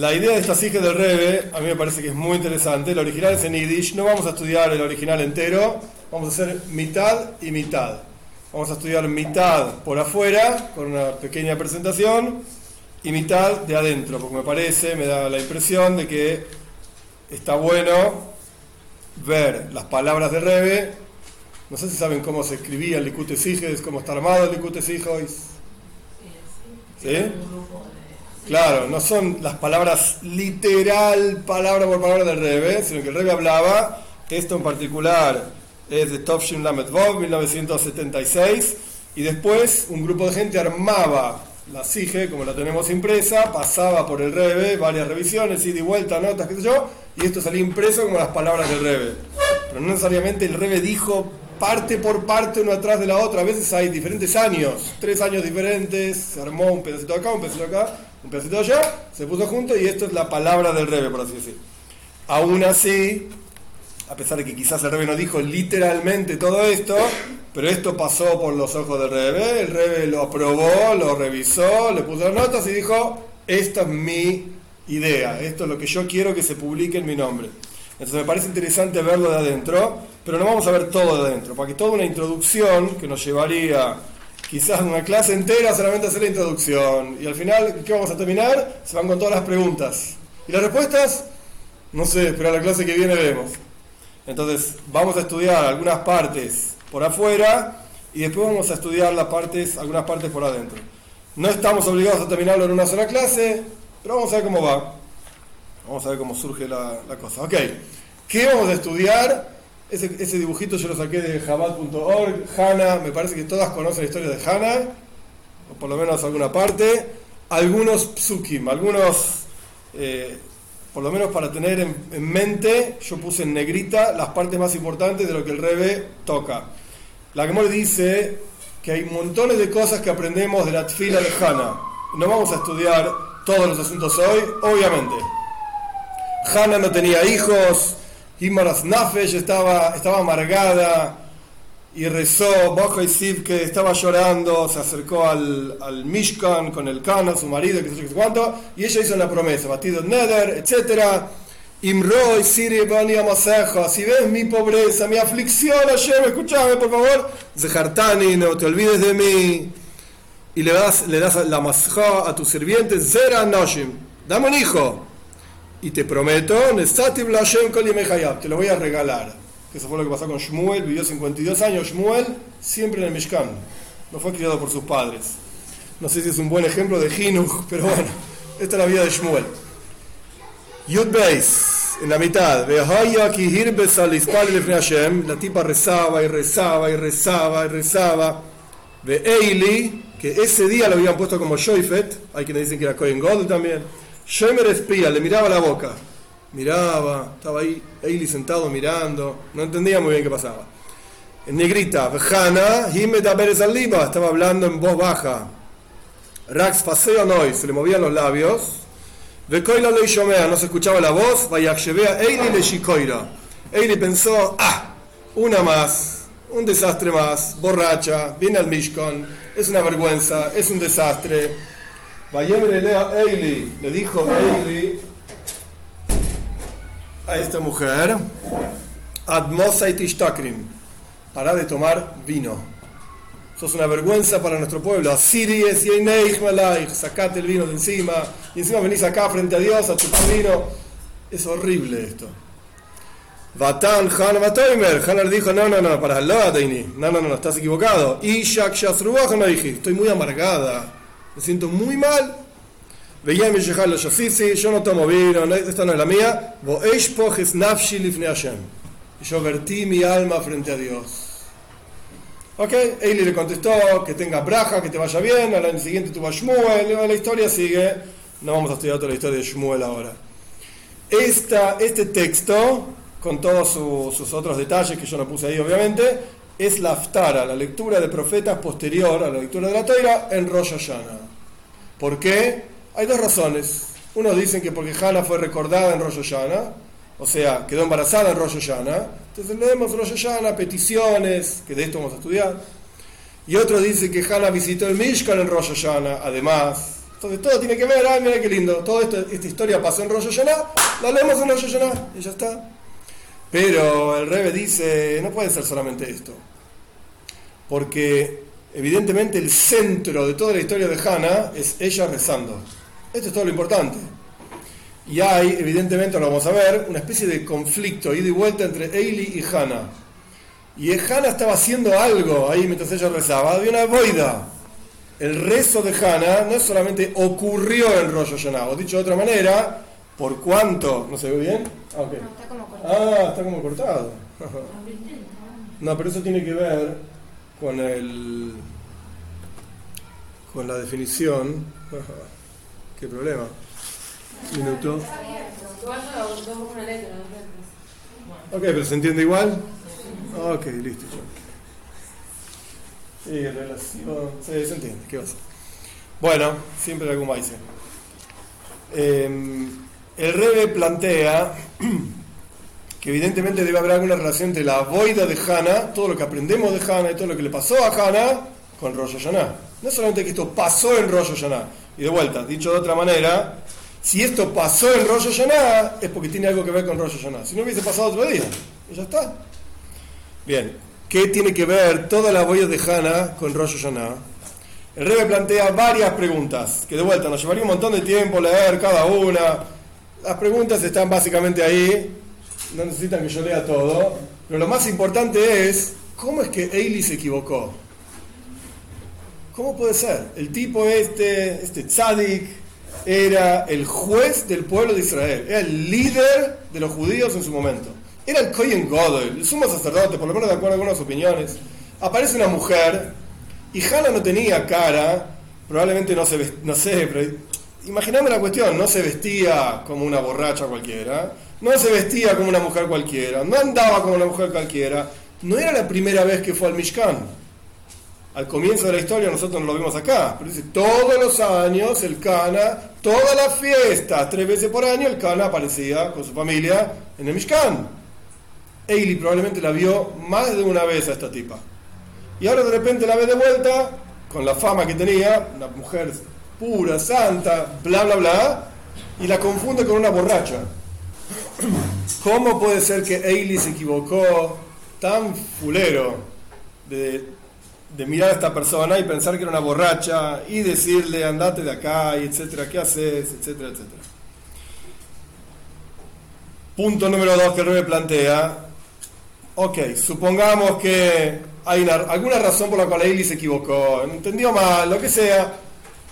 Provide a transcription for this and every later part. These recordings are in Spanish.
La idea de esta sige del Rebe a mí me parece que es muy interesante. El original es en Yiddish. No vamos a estudiar el original entero. Vamos a hacer mitad y mitad. Vamos a estudiar mitad por afuera, con una pequeña presentación, y mitad de adentro, porque me parece, me da la impresión de que está bueno ver las palabras de Rebe. No sé si saben cómo se escribía el Likute Siges, cómo está armado el Likute Siges. ¿Sí? Claro, no son las palabras literal, palabra por palabra del Rebe, sino que el Rebe hablaba, esto en particular es de Tovshin Lamed Vov, 1976, y después un grupo de gente armaba la SIGE, como la tenemos impresa, pasaba por el Rebe, varias revisiones, ida y vuelta, notas, qué sé yo, y esto salía impreso como las palabras del Rebe. Pero no necesariamente el Rebe dijo parte por parte, uno atrás de la otra. A veces hay diferentes años, tres años diferentes, se armó un pedacito acá, un pedacito acá, un pedacito allá, se puso junto y esto es la palabra del Rebe, por así decir. Aún así, a pesar de que quizás el Rebe no dijo literalmente todo esto, pero esto pasó por los ojos del Rebe, el Rebe lo aprobó, lo revisó, le puso notas y dijo, esta es mi idea, esto es lo que yo quiero que se publique en mi nombre. Entonces me parece interesante verlo de adentro, pero no vamos a ver todo de adentro, porque toda una introducción que nos llevaría quizás una clase entera solamente hacer la introducción. Y al final, ¿qué vamos a terminar? Se van con todas las preguntas. ¿Y las respuestas? No sé, pero a la clase que viene vemos. Entonces, vamos a estudiar algunas partes por afuera y después vamos a estudiar las partes, algunas partes por adentro. No estamos obligados a terminarlo en una sola clase, pero vamos a ver cómo va. Vamos a ver cómo surge la, cosa. Ok, ¿qué vamos a estudiar? Ese, dibujito yo lo saqué de Jabal.org. Hana, me parece que todas conocen la historia de Hana, o por lo menos alguna parte. Algunos psukim, algunos, eh, por lo menos para tener en, mente, yo puse en negrita las partes más importantes de lo que el Rebe toca. La Gemor dice que hay montones de cosas que aprendemos de la tfila de Hana. No vamos a estudiar todos los asuntos hoy, obviamente. Hannah no tenía hijos, Himaras Nafesh estaba, estaba amargada y rezó, Bajo y que estaba llorando, se acercó al, al Mishkan con el Kana, su marido, que sé cuánto, y ella hizo una promesa, batido Neder, etc. Imroy, Siri, Bani Amaseja, si ves mi pobreza, mi aflicción, ayer, escúchame por favor, Zehartani, no te olvides de mí, y le das, le das la masja a tus sirvientes, Zera Noshim, dame un hijo y te prometo, te lo voy a regalar. Eso fue lo que pasó con Shmuel, vivió 52 años Shmuel, siempre en el Mishkan. No fue criado por sus padres. No sé si es un buen ejemplo de Hinuch, pero bueno, esta es la vida de Shmuel. Yud Beis, en la mitad, la tipa rezaba y rezaba y rezaba y rezaba. Ve Eili, que ese día lo habían puesto como Shoifet, hay quienes dicen que era Cohen Gold también Shemer espía, le miraba la boca. Miraba, estaba ahí, Eili sentado mirando, no entendía muy bien qué pasaba. En negrita, Vejana, Himeta Pérez Aliba, estaba hablando en voz baja. Rax paseo noy, se le movían los labios. Vekoila shomea, no se escuchaba la voz. Vayakshevea Eili le shikoira. Eili pensó, ah, una más, un desastre más, borracha, viene al Mishkan, es una vergüenza, es un desastre Eili, le dijo Eili a esta mujer, Admosa y Tishtakrim, para de tomar vino. Sos una vergüenza para nuestro pueblo. Asiries y sacate el vino de encima. Y encima venís acá frente a Dios a chupar vino. Es horrible esto. Vatan Han Matoimer. Han le dijo: No, no, no, para Allah, No, no, no, estás equivocado. Y Shak Shasruach no dije: Estoy muy amargada me siento muy mal. Veía mi yo no tomo vino, esta no es la mía. Yo vertí mi alma frente a Dios. Ok, Eli le contestó que tenga braja, que te vaya bien, al año siguiente tuvo a Shmuel, la historia sigue, no vamos a estudiar toda la historia de Shmuel ahora. Esta, este texto, con todos sus otros detalles que yo no puse ahí obviamente, es la Aftara, la lectura de profetas posterior a la lectura de la Torah en Rosh Hashanah. ¿Por qué? Hay dos razones. Unos dicen que porque Hannah fue recordada en Rosh Hashanah, o sea, quedó embarazada en Rosh Hashanah, entonces leemos Rosh Hashanah, peticiones, que de esto vamos a estudiar. Y otros dicen que Hannah visitó el Mishkan en Rosh Hashanah, además, Entonces todo tiene que ver, ay, mira qué lindo, toda esta historia pasó en Rosh la leemos en Rosh y ya está. Pero el Rebe dice, no puede ser solamente esto, porque evidentemente el centro de toda la historia de Hannah es ella rezando. Esto es todo lo importante. Y hay, evidentemente, lo vamos a ver, una especie de conflicto, ida y vuelta entre Eili y Hannah. Y Hannah estaba haciendo algo ahí mientras ella rezaba, había una boida el rezo de Hannah no solamente ocurrió en Rosh Hashanah, o dicho de otra manera, por cuánto, ¿no se ve bien? Ah, cortado. Ah, está como cortado. no, pero eso tiene que ver con el con la definición. ¿Qué problema? Minuto. Ok, pero ¿se entiende igual? Ok, listo. Sí, relación. Sí, se entiende. ¿Qué pasa? Bueno, siempre algún maíz. Eh, el Rebe plantea que evidentemente debe haber alguna relación entre la boida de Hannah, todo lo que aprendemos de Hannah y todo lo que le pasó a Hannah con Rosh Hashanah. No solamente que esto pasó en Rosh Hashanah. Y de vuelta, dicho de otra manera, si esto pasó en Rosh Hashanah es porque tiene algo que ver con Rosh Hashanah. Si no hubiese pasado otro día, y ya está. Bien, ¿Qué tiene que ver toda la boya de Hannah con Rosh Hashanah? El Rebbe plantea varias preguntas, que de vuelta nos llevaría un montón de tiempo leer cada una. Las preguntas están básicamente ahí, no necesitan que yo lea todo, pero lo más importante es, ¿cómo es que Eili se equivocó? ¿Cómo puede ser? El tipo este, este tzadik, era el juez del pueblo de Israel, era el líder de los judíos en su momento. Era el Kohen Godel, el sumo sacerdote, por lo menos de acuerdo a algunas opiniones. Aparece una mujer y Hannah no tenía cara, probablemente no se no sé, pero la cuestión, no se vestía como una borracha cualquiera, no se vestía como una mujer cualquiera, no andaba como una mujer cualquiera, no era la primera vez que fue al Mishkan. Al comienzo de la historia nosotros no lo vimos acá, pero dice, todos los años el Cana, todas las fiestas, tres veces por año el Cana aparecía con su familia en el Mishkan. Eili probablemente la vio más de una vez a esta tipa. Y ahora de repente la ve de vuelta, con la fama que tenía, una mujer pura, santa, bla, bla, bla, y la confunde con una borracha. ¿Cómo puede ser que Eili se equivocó tan fulero de, de, mirar a esta persona y pensar que era una borracha y decirle andate de acá y etcétera, qué haces, etcétera, etcétera? Punto número dos que me plantea, Ok, supongamos que hay alguna razón por la cual Eli se equivocó, entendió mal, lo que sea.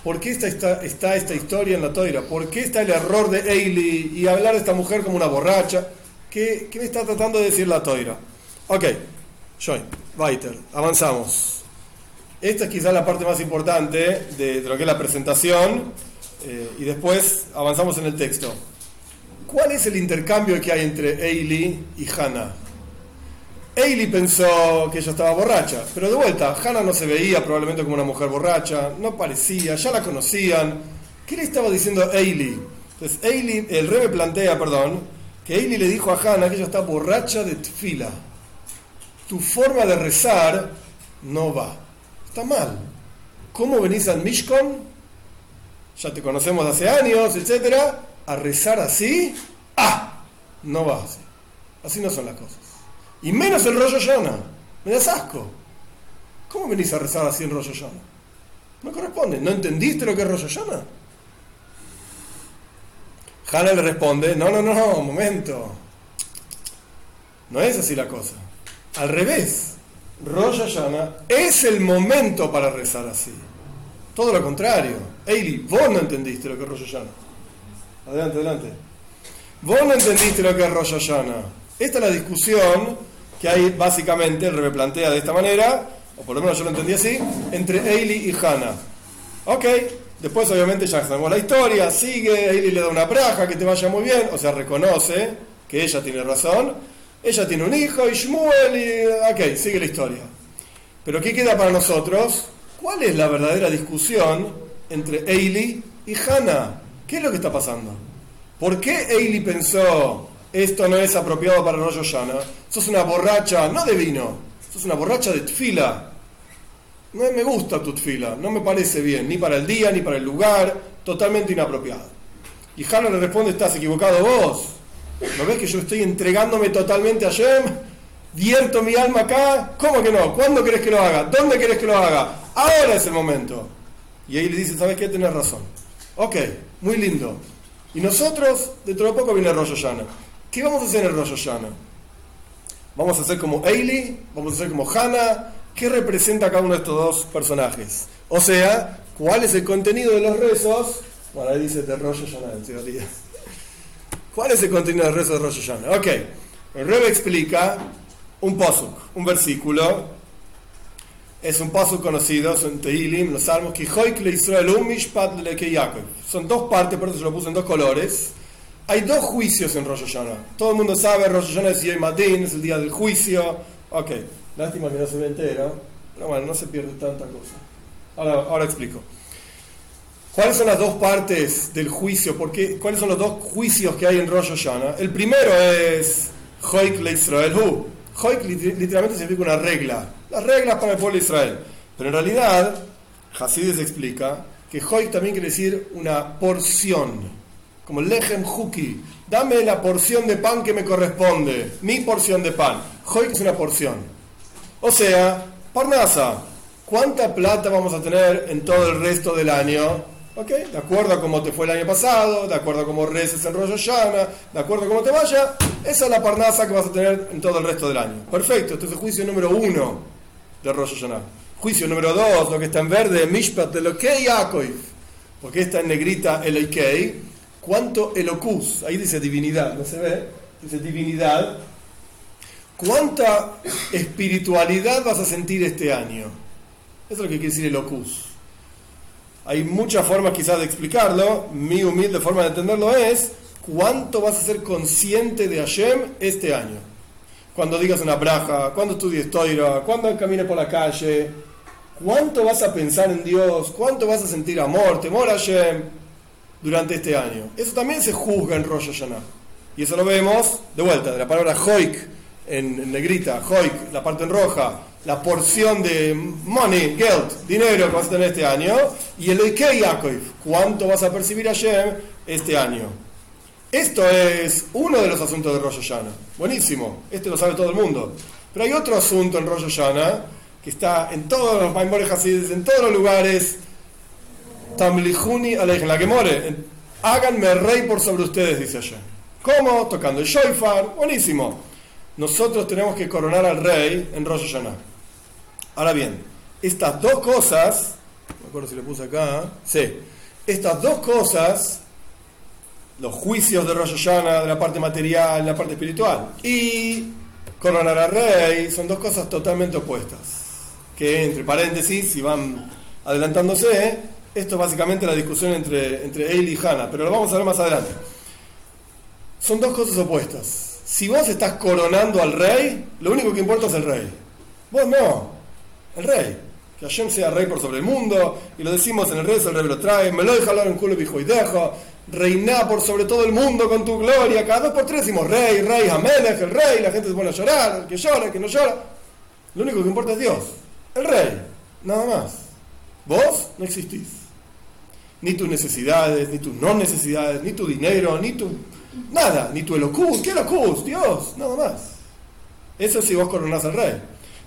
¿Por qué está, está, esta historia en la toira? ¿Por qué está el error de Eili y hablar de esta mujer como una borracha? ¿Qué, me está tratando de decir la toira? Ok, Joy, weiter, avanzamos. Esta es quizás la parte más importante de, lo que es la presentación eh, y después avanzamos en el texto. ¿Cuál es el intercambio que hay entre Eili y Hannah? Ailey pensó que ella estaba borracha, pero de vuelta, Hannah no se veía probablemente como una mujer borracha, no parecía, ya la conocían. ¿Qué le estaba diciendo Ailey? Entonces, Ailey, el rebe plantea, perdón, que Ailey le dijo a Hannah que ella está borracha de tfila. Tu forma de rezar no va, está mal. ¿Cómo venís al Mishkon? Ya te conocemos hace años, etcétera. A rezar así, ah, no va así. Así no son las cosas. Y menos el rollo llana. Me das asco. ¿Cómo venís a rezar así en rollo llana? No corresponde. ¿No entendiste lo que es rollo llana? Hannah le responde, no, no, no, momento. No es así la cosa. Al revés. Rosh llana es el momento para rezar así. Todo lo contrario. Eili, vos no entendiste lo que es Rosh llana. Adelante, adelante. Vos no entendiste lo que es Rosh llana. Esta es la discusión que hay básicamente, el Rebe plantea de esta manera, o por lo menos yo lo entendí así, entre Eili y Hannah. Ok, después obviamente ya sabemos la historia, sigue, Eili le da una braja, que te vaya muy bien, o sea, reconoce que ella tiene razón, ella tiene un hijo, y Shmuel, y ok, sigue la historia. Pero ¿qué queda para nosotros? ¿Cuál es la verdadera discusión entre Eili y Hannah? ¿Qué es lo que está pasando? ¿Por qué Eili pensó esto no es apropiado para Rosh Hashanah, sos una borracha, no de vino, sos una borracha de tfila. no me gusta tu fila, no me parece bien, ni para el día, ni para el lugar, totalmente inapropiado. Y Hannah le responde, estás equivocado vos. ¿No ves que yo estoy entregándome totalmente a Shem? Vierto mi alma acá. ¿Cómo que no? ¿Cuándo querés que lo haga? ¿Dónde querés que lo haga? Ahora es el momento. Y ahí le dice, ¿sabes qué? Tenés razón. Ok, muy lindo. Y nosotros, dentro de poco viene Rosh Hashanah. ¿Qué vamos a hacer en Rosh Hashanah? Vamos a hacer como Eili, vamos a hacer como Hannah. ¿Qué representa cada uno de estos dos personajes? O sea, ¿cuál es el contenido de los rezos? Bueno, ahí dice de Rosh Hashanah en teoría. ¿Cuál es el contenido del rezo de Rosh Hashanah? Ok, el Rebbe explica un posuk, un versículo es un paso conocido, son Tehilim, los salmos, que Son dos partes, por eso se lo puse en dos colores. Hay dos juicios en Rosh Hashanah. Todo el mundo sabe, Rosh Hashanah es Yom Adin, es el día del juicio. Ok, lástima que no se ve entero, pero bueno, no se pierde tanta cosa. Ahora, ahora explico. ¿Cuáles son las dos partes del juicio? Porque, ¿Cuáles son los dos juicios que hay en Rosh Hashanah? El primero es Hoik le Israel Hu. Hoik literalmente significa una regla las reglas para el pueblo de Israel. Pero en realidad, Hasides explica que Hoy también quiere decir una porción, como Lechem Huki. Dame la porción de pan que me corresponde, mi porción de pan. Hoy es una porción. O sea, Parnasa, ¿cuánta plata vamos a tener en todo el resto del año? ¿Ok? De acuerdo a cómo te fue el año pasado, de acuerdo a cómo reces en Rosh Hashanah, de acuerdo a cómo te vaya, esa es la parnasa que vas a tener en todo el resto del año. Perfecto, este es el juicio número uno de Rosh Hashanah. Juicio número dos, lo que está en verde, Mishpat de Lokei Yaakov. Porque está en negrita el Eikei. ¿Cuánto Elocus? Ahí dice divinidad, ¿no se ve? Dice divinidad. ¿Cuánta espiritualidad vas a sentir este año? Eso es lo que quiere decir Elocus. Hay muchas formas quizás de explicarlo. Mi humilde forma de entenderlo es cuánto vas a ser consciente de Hashem este año cuando digas una braja, cuando estudies Toira, cuando camines por la calle, cuánto vas a pensar en Dios, cuánto vas a sentir amor, temor a Hashem durante este año. Eso también se juzga en Rosh Hashanah. Y eso lo vemos de vuelta, de la palabra hoik en, negrita, hoik, la parte en roja, la porción de money, geld, dinero que vas a tener este año, y el Eikei Yaakov, cuánto vas a percibir a Hashem este año. Esto es uno de los asuntos de Rosh Hashanah. Buenísimo, este lo sabe todo el mundo. Pero hay otro asunto en Rosh Hashanah que está en todos los Maimores en todos los lugares. Tamlihuni la que more. Háganme rey por sobre ustedes, dice allá. ¿Cómo? Tocando el shofar. Buenísimo. Nosotros tenemos que coronar al rey en Rosh Hashanah. Ahora bien, estas dos cosas, no me acuerdo si le puse acá, sí, estas dos cosas los juicios de Rosh Hashanah, de la parte material, la parte espiritual. Y coronar al rey son dos cosas totalmente opuestas. Que entre paréntesis, si van adelantándose, esto es básicamente la discusión entre, entre y Hannah, pero lo vamos a ver más adelante. Son dos cosas opuestas. Si vos estás coronando al rey, lo único que importa es el rey. Vos no, el rey. Que Hashem sea rey por sobre el mundo, y lo decimos en el rezo, el rey lo trae, me lo deja hablar en culo y dejo, reina por sobre todo el mundo con tu gloria. Cada dos por tres decimos rey, rey, Amelech, el rey. La gente se pone a llorar, el que llora, el que no llora. Lo único que importa es Dios, el rey, nada más. Vos no existís. Ni tus necesidades, ni tus no necesidades, ni tu dinero, ni tu. Nada, ni tu elocus. ¿Qué elocus? Dios, nada más. Eso si vos coronás al rey.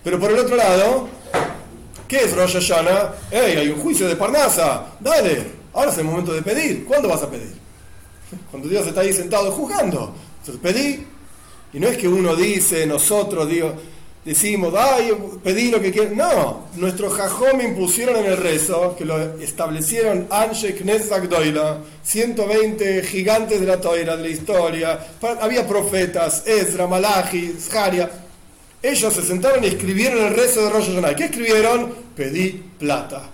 Pero por el otro lado, ¿qué es Rosh Hashanah? ¡Ey, hay un juicio de Parnasa! ¡Dale! Ahora es el momento de pedir. ¿Cuándo vas a pedir? Cuando Dios está ahí sentado juzgando. Entonces pedí. Y no es que uno dice, nosotros digo, decimos, ay, pedí lo que quieras. No, nuestros jajom impusieron en el rezo, que lo establecieron Anshe Knesak Doila, 120 gigantes de la toira, de la historia. Había profetas, Ezra, Malachi, Zaharia. Ellos se sentaron y escribieron el rezo de Rosh Hashanah. ¿Qué escribieron? Pedí plata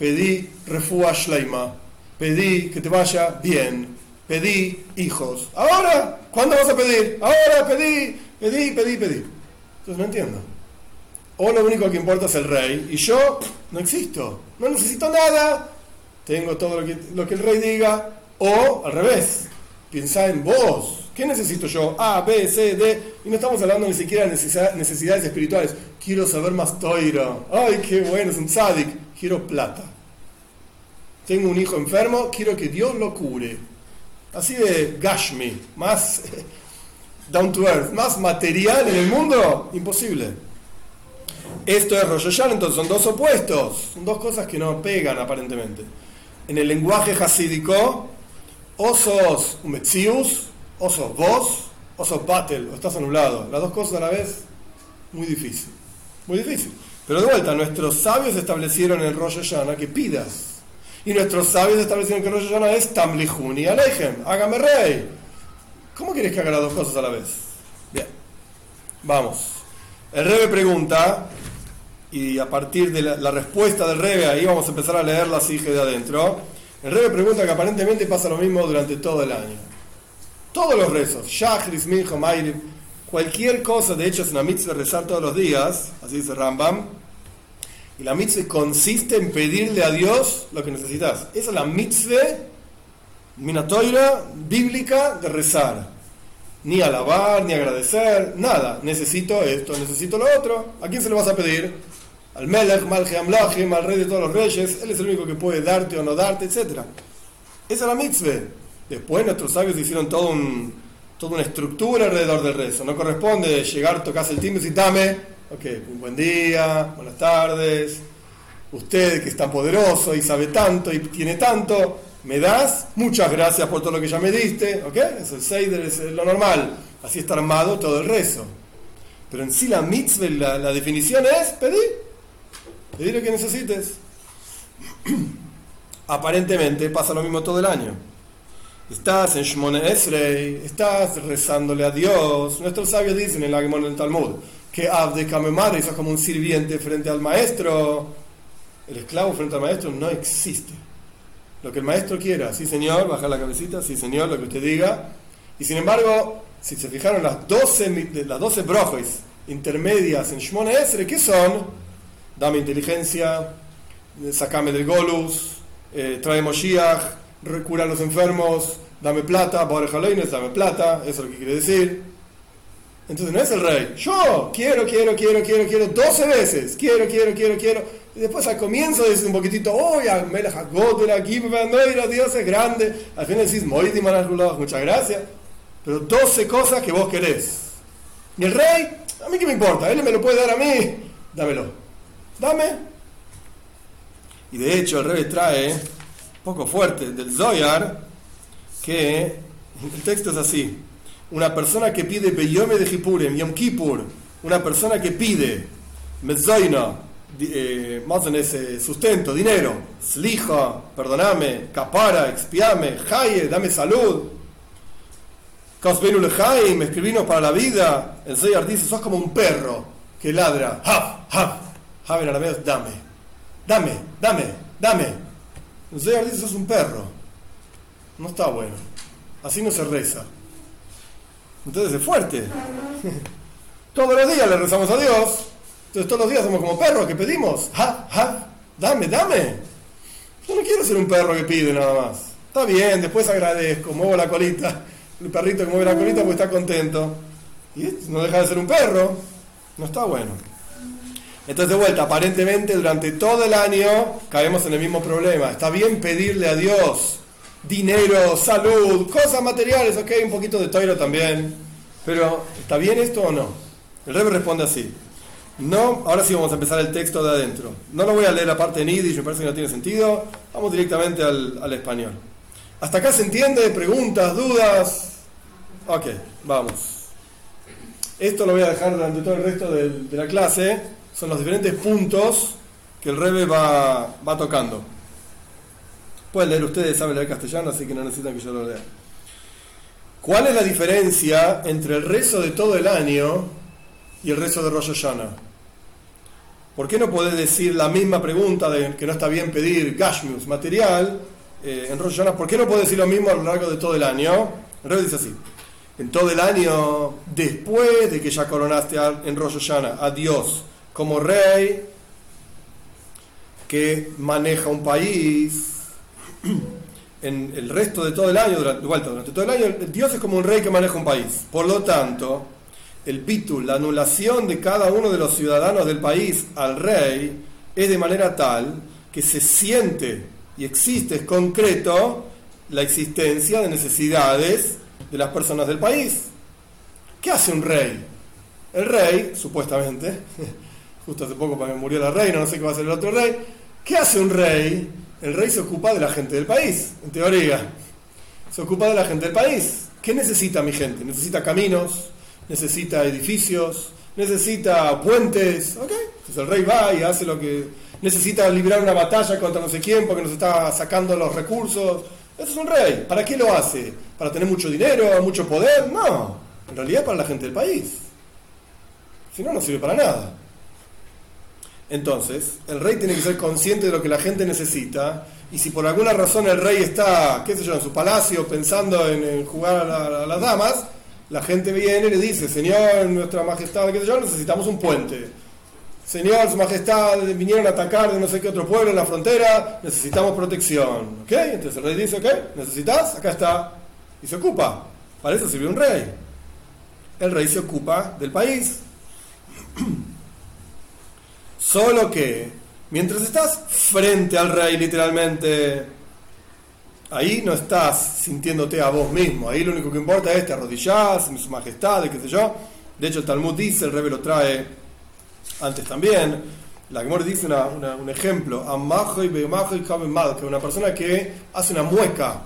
pedí refúa shleima, pedí que te vaya bien, pedí hijos. Ahora, ¿cuándo vas a pedir? Ahora pedí, pedí, pedí, pedí. Entonces no entiendo. O lo único que importa es el rey y yo no existo, no necesito nada, tengo todo lo que, lo que el rey diga. O al revés, piensa en vos. ¿Qué necesito yo? A, B, C, D. Y no estamos hablando ni siquiera de necesidades espirituales. Quiero saber más toiro. Ay, qué bueno, es un tzadik. Quiero plata. Tengo un hijo enfermo, quiero que Dios lo cure. Así de Gashmi, más down to earth, más material en el mundo, imposible. Esto es Rosh Hashanah, entonces son dos opuestos, son dos cosas que no pegan aparentemente. En el lenguaje hasídico, o sos Umetzius, o sos vos, o sos Batel, o estás anulado. Las dos cosas a la vez, muy difícil. Muy difícil. Pero de vuelta, nuestros sabios establecieron en Rosh Hashanah que pidas. Y nuestros sabios establecieron que Rosh Hashanah es Tamlihun y Alejem, hágame rey. ¿Cómo quieres que haga las dos cosas a la vez? Bien, vamos. El Rebe pregunta, y a partir de la, respuesta del Rebe, ahí vamos a empezar a leer la sige de adentro. El Rebe pregunta que aparentemente pasa lo mismo durante todo el año. Todos los rezos, Shachris, Minjo, cualquier cosa, de hecho es una mitzvah rezar todos los días, así dice Rambam, y la mitzvah consiste en pedirle a Dios lo que necesitas. Esa es la mitzvah minatoira bíblica de rezar. Ni alabar, ni agradecer, nada. Necesito esto, necesito lo otro. ¿A quién se lo vas a pedir? Al Melech, Malche Amlachim, al rey de todos los reyes. Él es el único que puede darte o no darte, etc. Esa es la mitzvah. Después nuestros sabios hicieron todo un, toda una estructura alrededor del rezo. No corresponde llegar, tocas el timbre y dame, ok, un buen día, buenas tardes. Usted que es tan poderoso y sabe tanto y tiene tanto, me das, muchas gracias por todo lo que ya me diste, ok, es el Seider, es lo normal. Así está armado todo el rezo. Pero en sí la mitzvah, la, definición es pedir, pedir lo que necesites. Aparentemente pasa lo mismo todo el año. Estás en Shmone Esrei, estás rezándole a Dios. Nuestros sabios dicen en la Gemara del Talmud que Abde Kamemare es como un sirviente frente al maestro. El esclavo frente al maestro no existe. Lo que el maestro quiera, sí señor, baja la cabecita, sí señor, lo que usted diga. Y sin embargo, si se fijaron las 12, las 12 brojes intermedias en Shmone Esrei, ¿qué son? Dame inteligencia, sacame del Golus, eh, trae Moshiach, cura a los enfermos, dame plata, dame plata, eso es lo que quiere decir. Entonces no es el rey, yo quiero, quiero, quiero, quiero, quiero, 12 veces, quiero, quiero, quiero, quiero. Y después al comienzo dices un poquitito, oh, ya, me la aquí, no, Dios es grande. Al final decís, muchas gracias. Pero 12 cosas que vos querés. Y el rey, a mí qué me importa, él me lo puede dar a mí, dámelo. Dame. Y de hecho el rey trae poco fuerte del Zoyar, que el texto es así. Una persona que pide Beyome de Hipurem, Yom Kippur, una persona que pide Mezzoina, eh, en ese sustento, dinero, Slija, perdoname, Capara, expiame, Jaye, dame salud. Me escribinos para la vida. El Zoyar dice, sos como un perro que ladra, Haf, Haf, Haf en arameo, dame, dame, dame, dame. El Señor dice, sos un perro. No está bueno. Así no se reza. Entonces es fuerte. todos los días le rezamos a Dios. Entonces todos los días somos como perros que pedimos. Ja, ja, dame, dame. Yo no quiero ser un perro que pide nada más. Está bien, después agradezco, muevo la colita. El perrito que mueve la colita porque está contento. Y no deja de ser un perro. No está bueno. Entonces, de vuelta, aparentemente durante todo el año caemos en el mismo problema. Está bien pedirle a Dios dinero, salud, cosas materiales, ok, un poquito de toiro también. Pero, ¿está bien esto o no? El rey responde así. No, ahora sí vamos a empezar el texto de adentro. No lo voy a leer la parte en yiddish, me parece que no tiene sentido. Vamos directamente al, español. ¿Hasta acá se entiende? ¿Preguntas? ¿Dudas? Ok, vamos. Esto lo voy a dejar durante todo el resto de la clase son los diferentes puntos que el Rebe va, va tocando. Pueden leer ustedes, saben leer castellano, así que no necesitan que yo lo lea. ¿Cuál es la diferencia entre el rezo de todo el año y el rezo de Rosh Hashanah? ¿Por qué no podés decir la misma pregunta de que no está bien pedir Gashmius, material, eh, en Rosh? ¿Por qué no podés decir lo mismo a lo largo de todo el año? El Rebe dice así. En todo el año, después de que ya coronaste en Rosh Hashanah a Dios como rey que maneja un país, en el resto de todo el año, durante, durante todo el año, Dios es como un rey que maneja un país. Por lo tanto, el bitul, la anulación de cada uno de los ciudadanos del país al rey, es de manera tal que se siente y existe, es concreto, la existencia de necesidades de las personas del país. ¿Qué hace un rey? El rey, supuestamente, justo hace poco murió la reina, no sé qué va a hacer el otro rey, ¿qué hace un rey? El rey se ocupa de la gente del país, en teoría. Se ocupa de la gente del país. ¿Qué necesita mi gente? Necesita caminos, necesita edificios, necesita puentes. ¿ok? Entonces el rey va y hace lo que necesita librar una batalla contra no sé quién porque nos está sacando los recursos. Eso es un rey. ¿Para qué lo hace? ¿Para tener mucho dinero, mucho poder? No. En realidad para la gente del país. Si no, no sirve para nada. Entonces, el rey tiene que ser consciente de lo que la gente necesita. Y si por alguna razón el rey está, qué sé yo, en su palacio pensando en, jugar a, las damas, la gente viene y le dice, Señor, Nuestra Majestad, qué sé yo, necesitamos un puente. Señor, Su Majestad, vinieron a atacar de no sé qué otro pueblo en la frontera, necesitamos protección. ¿Ok? Entonces el rey dice, ok, ¿necesitas? Acá está. Y se ocupa. Para eso sirve un rey. El rey se ocupa del país. Solo que, mientras estás frente al rey, literalmente, ahí no estás sintiéndote a vos mismo. Ahí lo único que importa es te arrodillás, su majestad, qué sé yo. De hecho, el Talmud dice, el rey lo trae antes también. La Gemora dice un ejemplo, que una persona que hace una mueca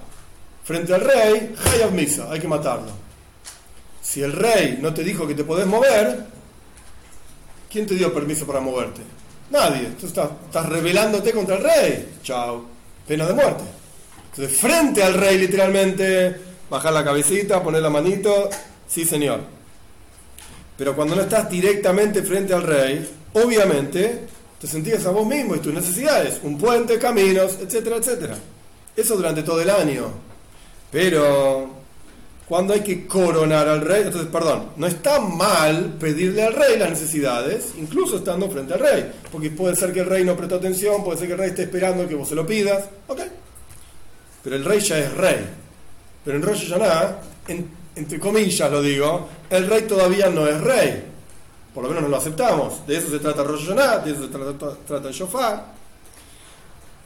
frente al rey, hayab misa, hay que matarlo. Si el rey no te dijo que te podés mover, ¿quién te dio permiso para moverte? Nadie. Tú estás, estás rebelándote contra el rey. Chao. Pena de muerte. Entonces, frente al rey, literalmente, bajar la cabecita, poner la manito, sí, señor. Pero cuando no estás directamente frente al rey, obviamente te sentías a vos mismo y tus necesidades, un puente, caminos, etcétera, etcétera. Eso durante todo el año. Pero cuando hay que coronar al rey, entonces, perdón, no está mal pedirle al rey las necesidades, incluso estando frente al rey, porque puede ser que el rey no prestó atención, puede ser que el rey esté esperando que vos se lo pidas, ok. Pero el rey ya es rey. Pero en Rosh Hashanah, entre comillas lo digo, el rey todavía no es rey. Por lo menos no lo aceptamos. De eso se trata Rosh Hashanah, de eso se trata, trata el Shofar.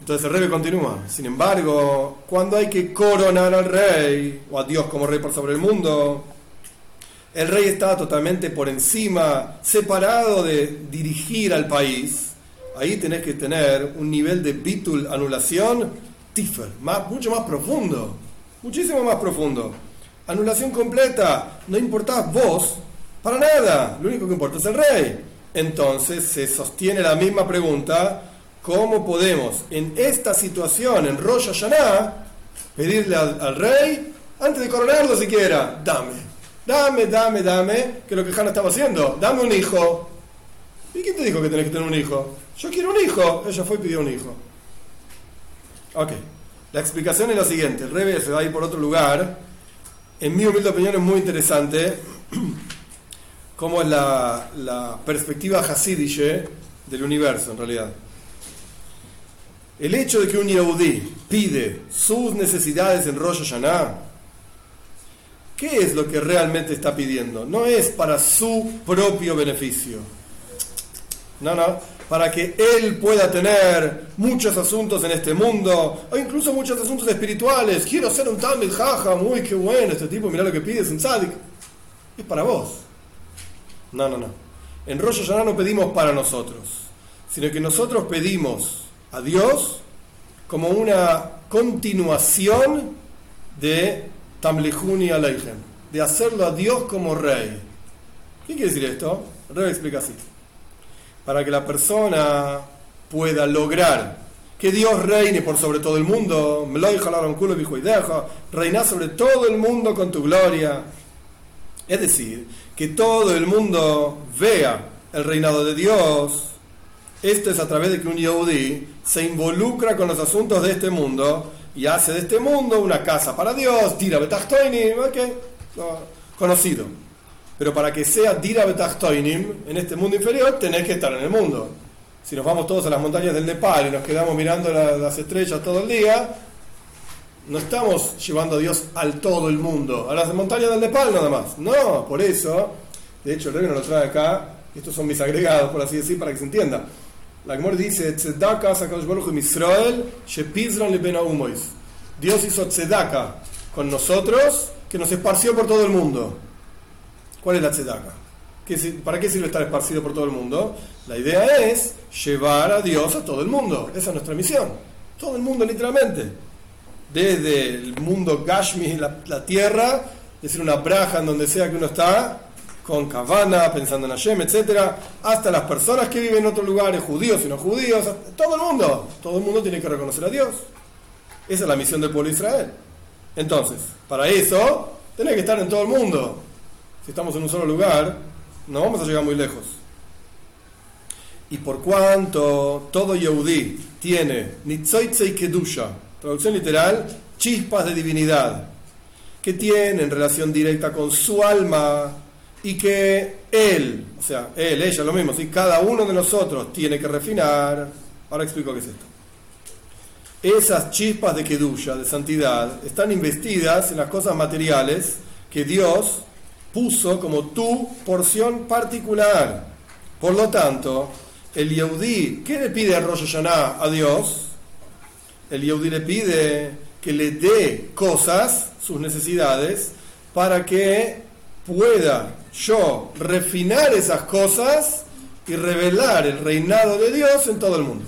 Entonces el rey continúa. Sin embargo, cuando hay que coronar al rey, o a Dios como rey por sobre el mundo, el rey está totalmente por encima, separado de dirigir al país. Ahí tenés que tener un nivel de bitul, anulación, más, mucho más profundo. Muchísimo más profundo. Anulación completa. No importás vos para nada. Lo único que importa es el rey. Entonces se sostiene la misma pregunta ¿Cómo podemos en esta situación, en Rosh Hashanah, pedirle al, rey, antes de coronarlo siquiera, dame, dame, dame, dame, que lo que Hannah estaba haciendo, dame un hijo. ¿Y quién te dijo que tenés que tener un hijo? Yo quiero un hijo. Ella fue y pidió un hijo. Ok, la explicación es la siguiente, el rey se va a ir por otro lugar. En mi humilde opinión es muy interesante cómo es la, perspectiva hasidische del universo en realidad. El hecho de que un Yehudi pide sus necesidades en Rosh Hashanah, ¿qué es lo que realmente está pidiendo? No es para su propio beneficio. No, no, para que él pueda tener muchos asuntos en este mundo, o incluso muchos asuntos espirituales. Quiero ser un Talmud jaja, muy qué bueno este tipo, mira lo que pide, es un tzadik. Es para vos. No, no, no. En Rosh Hashanah no pedimos para nosotros, sino que nosotros pedimos a Dios como una continuación de Tamlihuni Aleichem, de hacerlo a Dios como rey. ¿Qué quiere decir esto? El rey explica así. Para que la persona pueda lograr que Dios reine por sobre todo el mundo, reinar sobre todo el mundo con tu gloria. Es decir, que todo el mundo vea el reinado de Dios esto es a través de que un Yehudi se involucra con los asuntos de este mundo y hace de este mundo una casa para Dios, Dira Betachtoinim, okay, conocido. Pero para que sea Dira Betachtoinim en este mundo inferior, tenés que estar en el mundo. Si nos vamos todos a las montañas del Nepal y nos quedamos mirando las estrellas todo el día, No estamos llevando a Dios al todo el mundo, a las montañas del Nepal nada más. No, por eso, de hecho el rey nos lo trae acá, estos son mis agregados, por así decir, para que se entienda. La Gemor dice, Tzedaka Israel, Dios hizo tzedaka con nosotros, que nos esparció por todo el mundo. ¿Cuál es la tzedaka? ¿Para qué sirve estar esparcido por todo el mundo? La idea es llevar a Dios a todo el mundo. Esa es nuestra misión. Todo el mundo, literalmente. Desde el mundo Gashmi, la, la tierra, decir una braja en donde sea que uno está, con Kavana, pensando en Hashem, etc., hasta las personas que viven en otros lugares, judíos y no judíos, todo el mundo. Todo el mundo tiene que reconocer a Dios. Esa es la misión del pueblo de Israel. Entonces, para eso, tiene que estar en todo el mundo. Estamos en un solo lugar, no vamos a llegar muy lejos. Y por cuanto todo Yehudi tiene Nitzoitzei Kedusha, traducción literal, chispas de divinidad, que tiene en relación directa con su alma y que él, o sea, él, ella, lo mismo, si cada uno de nosotros tiene que refinar. Ahora explico qué es esto. Esas chispas de Kedusha, de santidad, están investidas en las cosas materiales que Dios puso como tu porción particular. Por lo tanto, el Yehudi, ¿qué le pide a Rosh Hashanah a Dios? El Yehudi le pide que le dé cosas, sus necesidades, para que pueda yo refinar esas cosas y revelar el reinado de Dios en todo el mundo.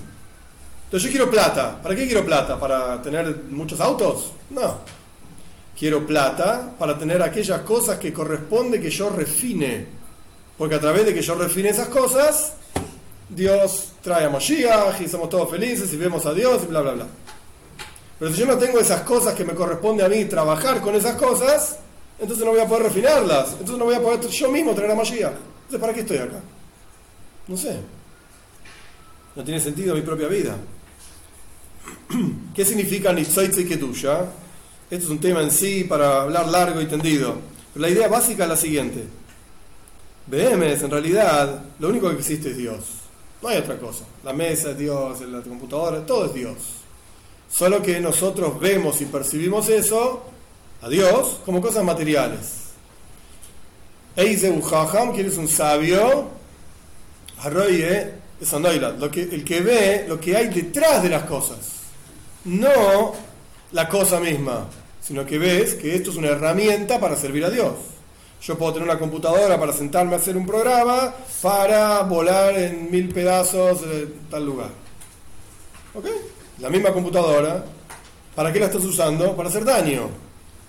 Entonces yo quiero plata. ¿Para qué quiero plata? ¿Para tener muchos autos? No. Quiero plata para tener aquellas cosas que corresponde que yo refine. Porque a través de que yo refine esas cosas, Dios trae a Moshiach y somos todos felices y vemos a Dios y bla, bla, bla. Pero si yo no tengo esas cosas que me corresponde a mí trabajar con esas cosas, entonces no voy a poder refinarlas. Entonces no voy a poder yo mismo traer a Mashiach. Entonces, ¿para qué estoy acá? No sé. No tiene sentido mi propia vida. ¿Qué significa Nitzoitze Kedusha? Esto es un tema en sí para hablar largo y tendido. Pero la idea básica es la siguiente. BMS, en realidad, lo único que existe es Dios. No hay otra cosa. La mesa es Dios, la computadora, todo es Dios. Solo que nosotros vemos y percibimos eso, a Dios, como cosas materiales. Eize Jajam, quien es un sabio, Arroye, es lo el que ve lo que hay detrás de las cosas. No la cosa misma sino que ves que esto es una herramienta para servir a Dios. Yo puedo tener una computadora para sentarme a hacer un programa para volar en mil pedazos de tal lugar. ¿Ok? La misma computadora, ¿para qué la estás usando? Para hacer daño.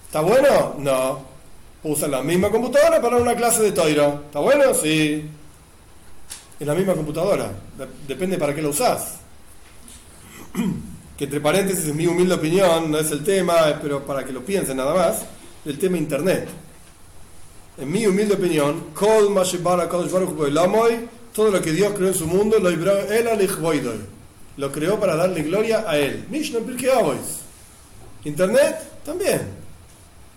¿Está bueno? No. Usa la misma computadora para una clase de toiro. ¿Está bueno? Sí. Es la misma computadora. Depende para qué la usás. que entre paréntesis es mi humilde opinión, no es el tema, pero para que lo piensen nada más, el tema Internet. En mi humilde opinión, todo lo que Dios creó en su mundo, lo creó para darle gloria a Él. Internet también.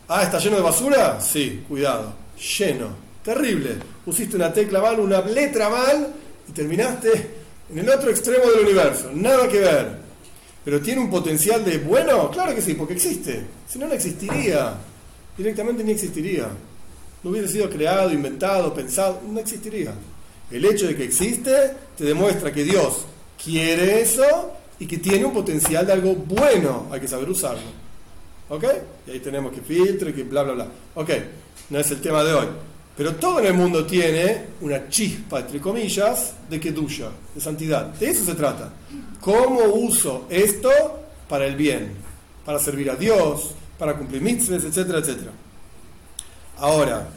Ah, ¿está lleno de basura? Sí, cuidado. Lleno. Terrible. Pusiste una tecla mal, una letra mal y terminaste en el otro extremo del universo. Nada que ver. Pero tiene un potencial de bueno, claro que sí, porque existe. Si no, no existiría. Directamente ni existiría. No hubiera sido creado, inventado, pensado, no existiría. El hecho de que existe te demuestra que Dios quiere eso y que tiene un potencial de algo bueno. Hay que saber usarlo. ¿Ok? Y ahí tenemos que filtre, que bla, bla, bla. Ok, no es el tema de hoy. Pero todo en el mundo tiene una chispa, entre comillas, de kedusha, de santidad. De eso se trata. ¿Cómo uso esto para el bien? Para servir a Dios, para cumplir mitzvahs, etcétera, etcétera. Ahora,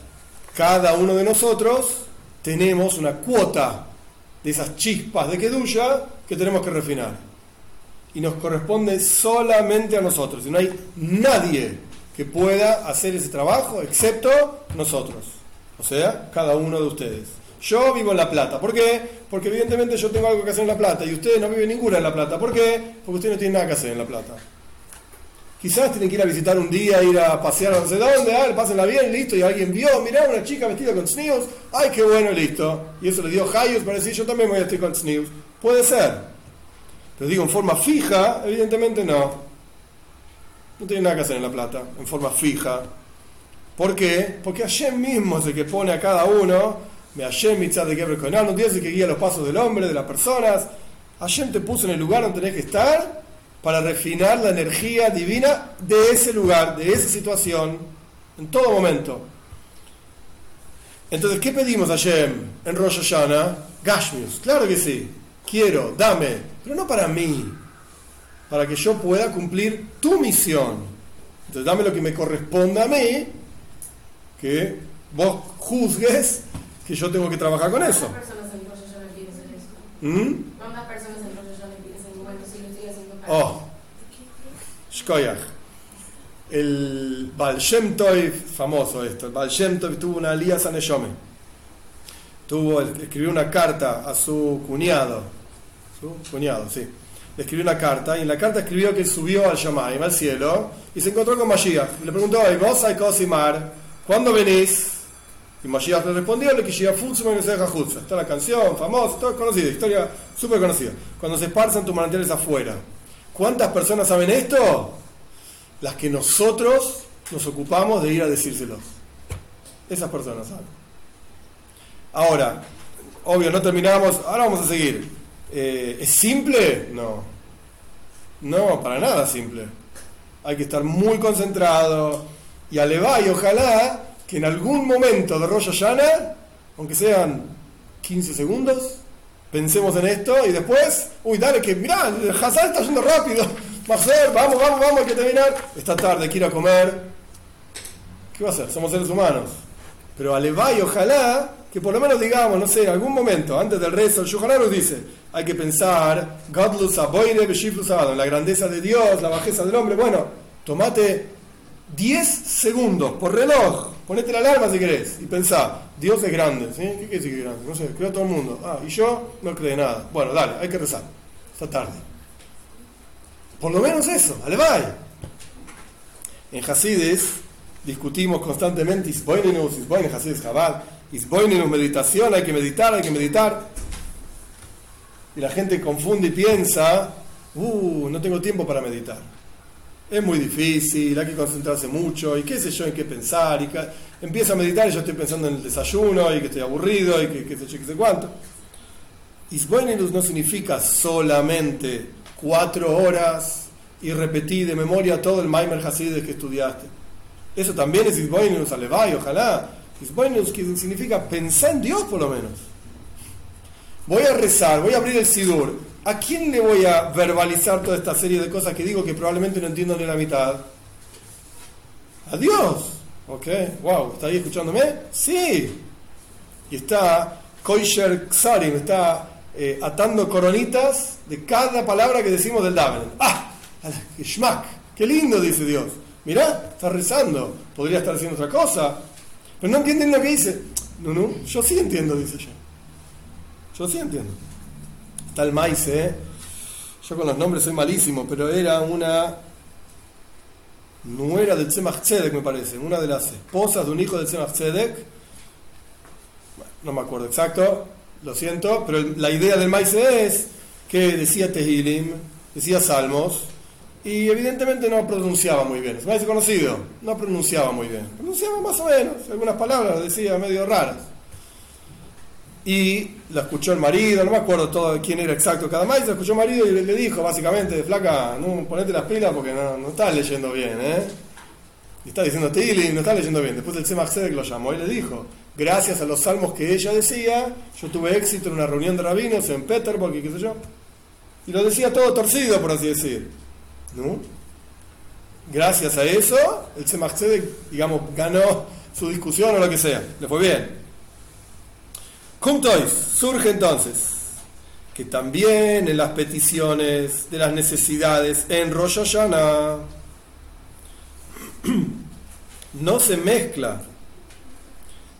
cada uno de nosotros tenemos una cuota de esas chispas de kedusha que tenemos que refinar. Y nos corresponde solamente a nosotros. Y no hay nadie que pueda hacer ese trabajo excepto nosotros. O sea, cada uno de ustedes. Yo vivo en La Plata. ¿Por qué? Porque evidentemente yo tengo algo que hacer en La Plata y ustedes no viven ninguna en La Plata. ¿Por qué? Porque ustedes no tienen nada que hacer en La Plata. Quizás tienen que ir a visitar un día, ir a pasear a no sé dónde, ah, pásenla bien, listo, y alguien vio, mirá, una chica vestida con snews, ay, qué bueno, listo. Y eso le dio Hayos para decir, yo también voy a estar con snews. Puede ser. Pero digo, en forma fija, evidentemente no. No tiene nada que hacer en la plata, en forma fija. ¿Por qué? Porque Hashem mismo es el que pone a cada uno, me Hashem mitzad de no Dios es el que guía los pasos del hombre, de las personas. Hashem te puso en el lugar donde tenés que estar para refinar la energía divina de ese lugar, de esa situación, en todo momento. Entonces, ¿qué pedimos a Hashem en Rosh Hashanah? Gashmius, claro que sí. Quiero, dame, pero no para mí, para que yo pueda cumplir tu misión. Entonces, dame lo que me corresponda a mí, que vos juzgues que yo tengo que trabajar con eso. ¿Cuántas personas en en bueno, si lo estoy haciendo para Oh, Shkoyach. El Baal Shem Tov, famoso esto, el Baal Shem Tov tuvo una alianza Neshome. Tuvo, escribió una carta a su cuñado. Su cuñado, sí. Le escribió una carta y en la carta escribió que subió al Shamaim, al cielo, y se encontró con Mashiach. Le preguntó, "¿Y vos hay Cosimar? ¿Cuándo venís? Y Mashiach le respondió, le quisiera que se deja Jutza. Está la canción, famosa, todo conocida, historia súper conocida. Cuando se esparzan tus manantiales afuera. ¿Cuántas personas saben esto? Las que nosotros nos ocupamos de ir a decírselos. Esas personas saben. Ahora, obvio, no terminamos, ahora vamos a seguir. Eh, ¿Es simple? No. No, para nada simple. Hay que estar muy concentrado y y ojalá que en algún momento de Rosh Hashanah, aunque sean 15 segundos, pensemos en esto y después, uy, dale, que mirá, el Hazán está yendo rápido, Marcel, vamos, vamos, vamos, hay que terminar. Esta tarde, a comer. ¿Qué va a hacer? Somos seres humanos. Pero alevá y ojalá que por lo menos digamos, no sé, en algún momento, antes del rezo, el Yuhaná nos dice, hay que pensar, Godlus aboide abadon, la grandeza de Dios, la bajeza del hombre. Bueno, tomate 10 segundos por reloj, ponete la alarma si querés, y pensá, Dios es grande, ¿sí? ¿Qué quiere decir que es grande? No sé, creó todo el mundo. Ah, y yo no creo nada. Bueno, dale, hay que rezar. Esta tarde. Por lo menos eso, alevay. En Hasides discutimos constantemente Isboinenus, Isboinen, Hasides Chabad, Isboinenus, meditación, hay que meditar, hay que meditar. Y la gente confunde y piensa, uh, no tengo tiempo para meditar. Es muy difícil, hay que concentrarse mucho, y qué sé yo en qué pensar, y empiezo a meditar y yo estoy pensando en el desayuno, y que estoy aburrido, y que qué sé yo, qué sé cuánto. Isboinenus no significa solamente cuatro horas y repetí de memoria todo el Maimer Hasides que estudiaste. Eso también es Isboinenus Alevay, ojalá. Isboinenus que significa pensar en Dios por lo menos. Voy a rezar, voy a abrir el Sidur. ¿A quién le voy a verbalizar toda esta serie de cosas que digo que probablemente no entiendo ni la mitad? A Dios. Ok, wow, ¿está ahí escuchándome? Sí. Y está Koisher Ksarim, está eh, atando coronitas de cada palabra que decimos del Daven. ¡Ah! ¡Qué schmack! ¡Qué lindo! Dice Dios. Mirá, está rezando. Podría estar haciendo otra cosa. Pero no entienden lo que dice. No, no, yo sí entiendo, dice ella. Yo sí entiendo. Está el ¿eh? Yo con los nombres soy malísimo, pero era una nuera del Tzemach Tzedek, me parece. Una de las esposas de un hijo del Tzemach no me acuerdo exacto, lo siento, pero la idea del maíz es que decía Tehilim, decía Salmos, y evidentemente no pronunciaba muy bien. Es maíz conocido, no pronunciaba muy bien. Pronunciaba más o menos, algunas palabras decía medio raras y la escuchó el marido, no me acuerdo todo quién era exacto cada maíz, la escuchó el marido y le, le dijo básicamente, flaca, no, ponete las pilas porque no, no estás leyendo bien, ¿eh? Y está diciendo Tili, no estás leyendo bien. Después el Tzemach lo llamó y le dijo, gracias a los salmos que ella decía, yo tuve éxito en una reunión de rabinos en Peterburg y qué sé yo. Y lo decía todo torcido, por así decir. ¿No? Gracias a eso, el Tzemach digamos, ganó su discusión o lo que sea. Le fue bien. Kumtois, surge entonces que también en las peticiones de las necesidades en Rosh Hashanah no se mezcla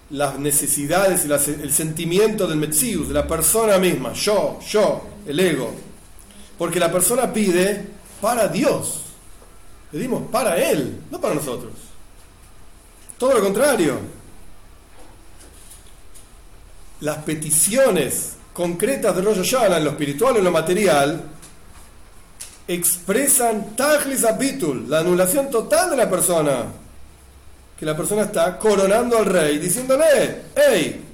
las necesidades y el sentimiento del Metzius, de la persona misma, yo, yo, el ego. Porque la persona pide para Dios. Pedimos para Él, no para nosotros. Todo lo contrario las peticiones concretas de Rosh Hashanah en lo espiritual o en lo material expresan tajlis abitul, la anulación total de la persona. Que la persona está coronando al rey, diciéndole, hey,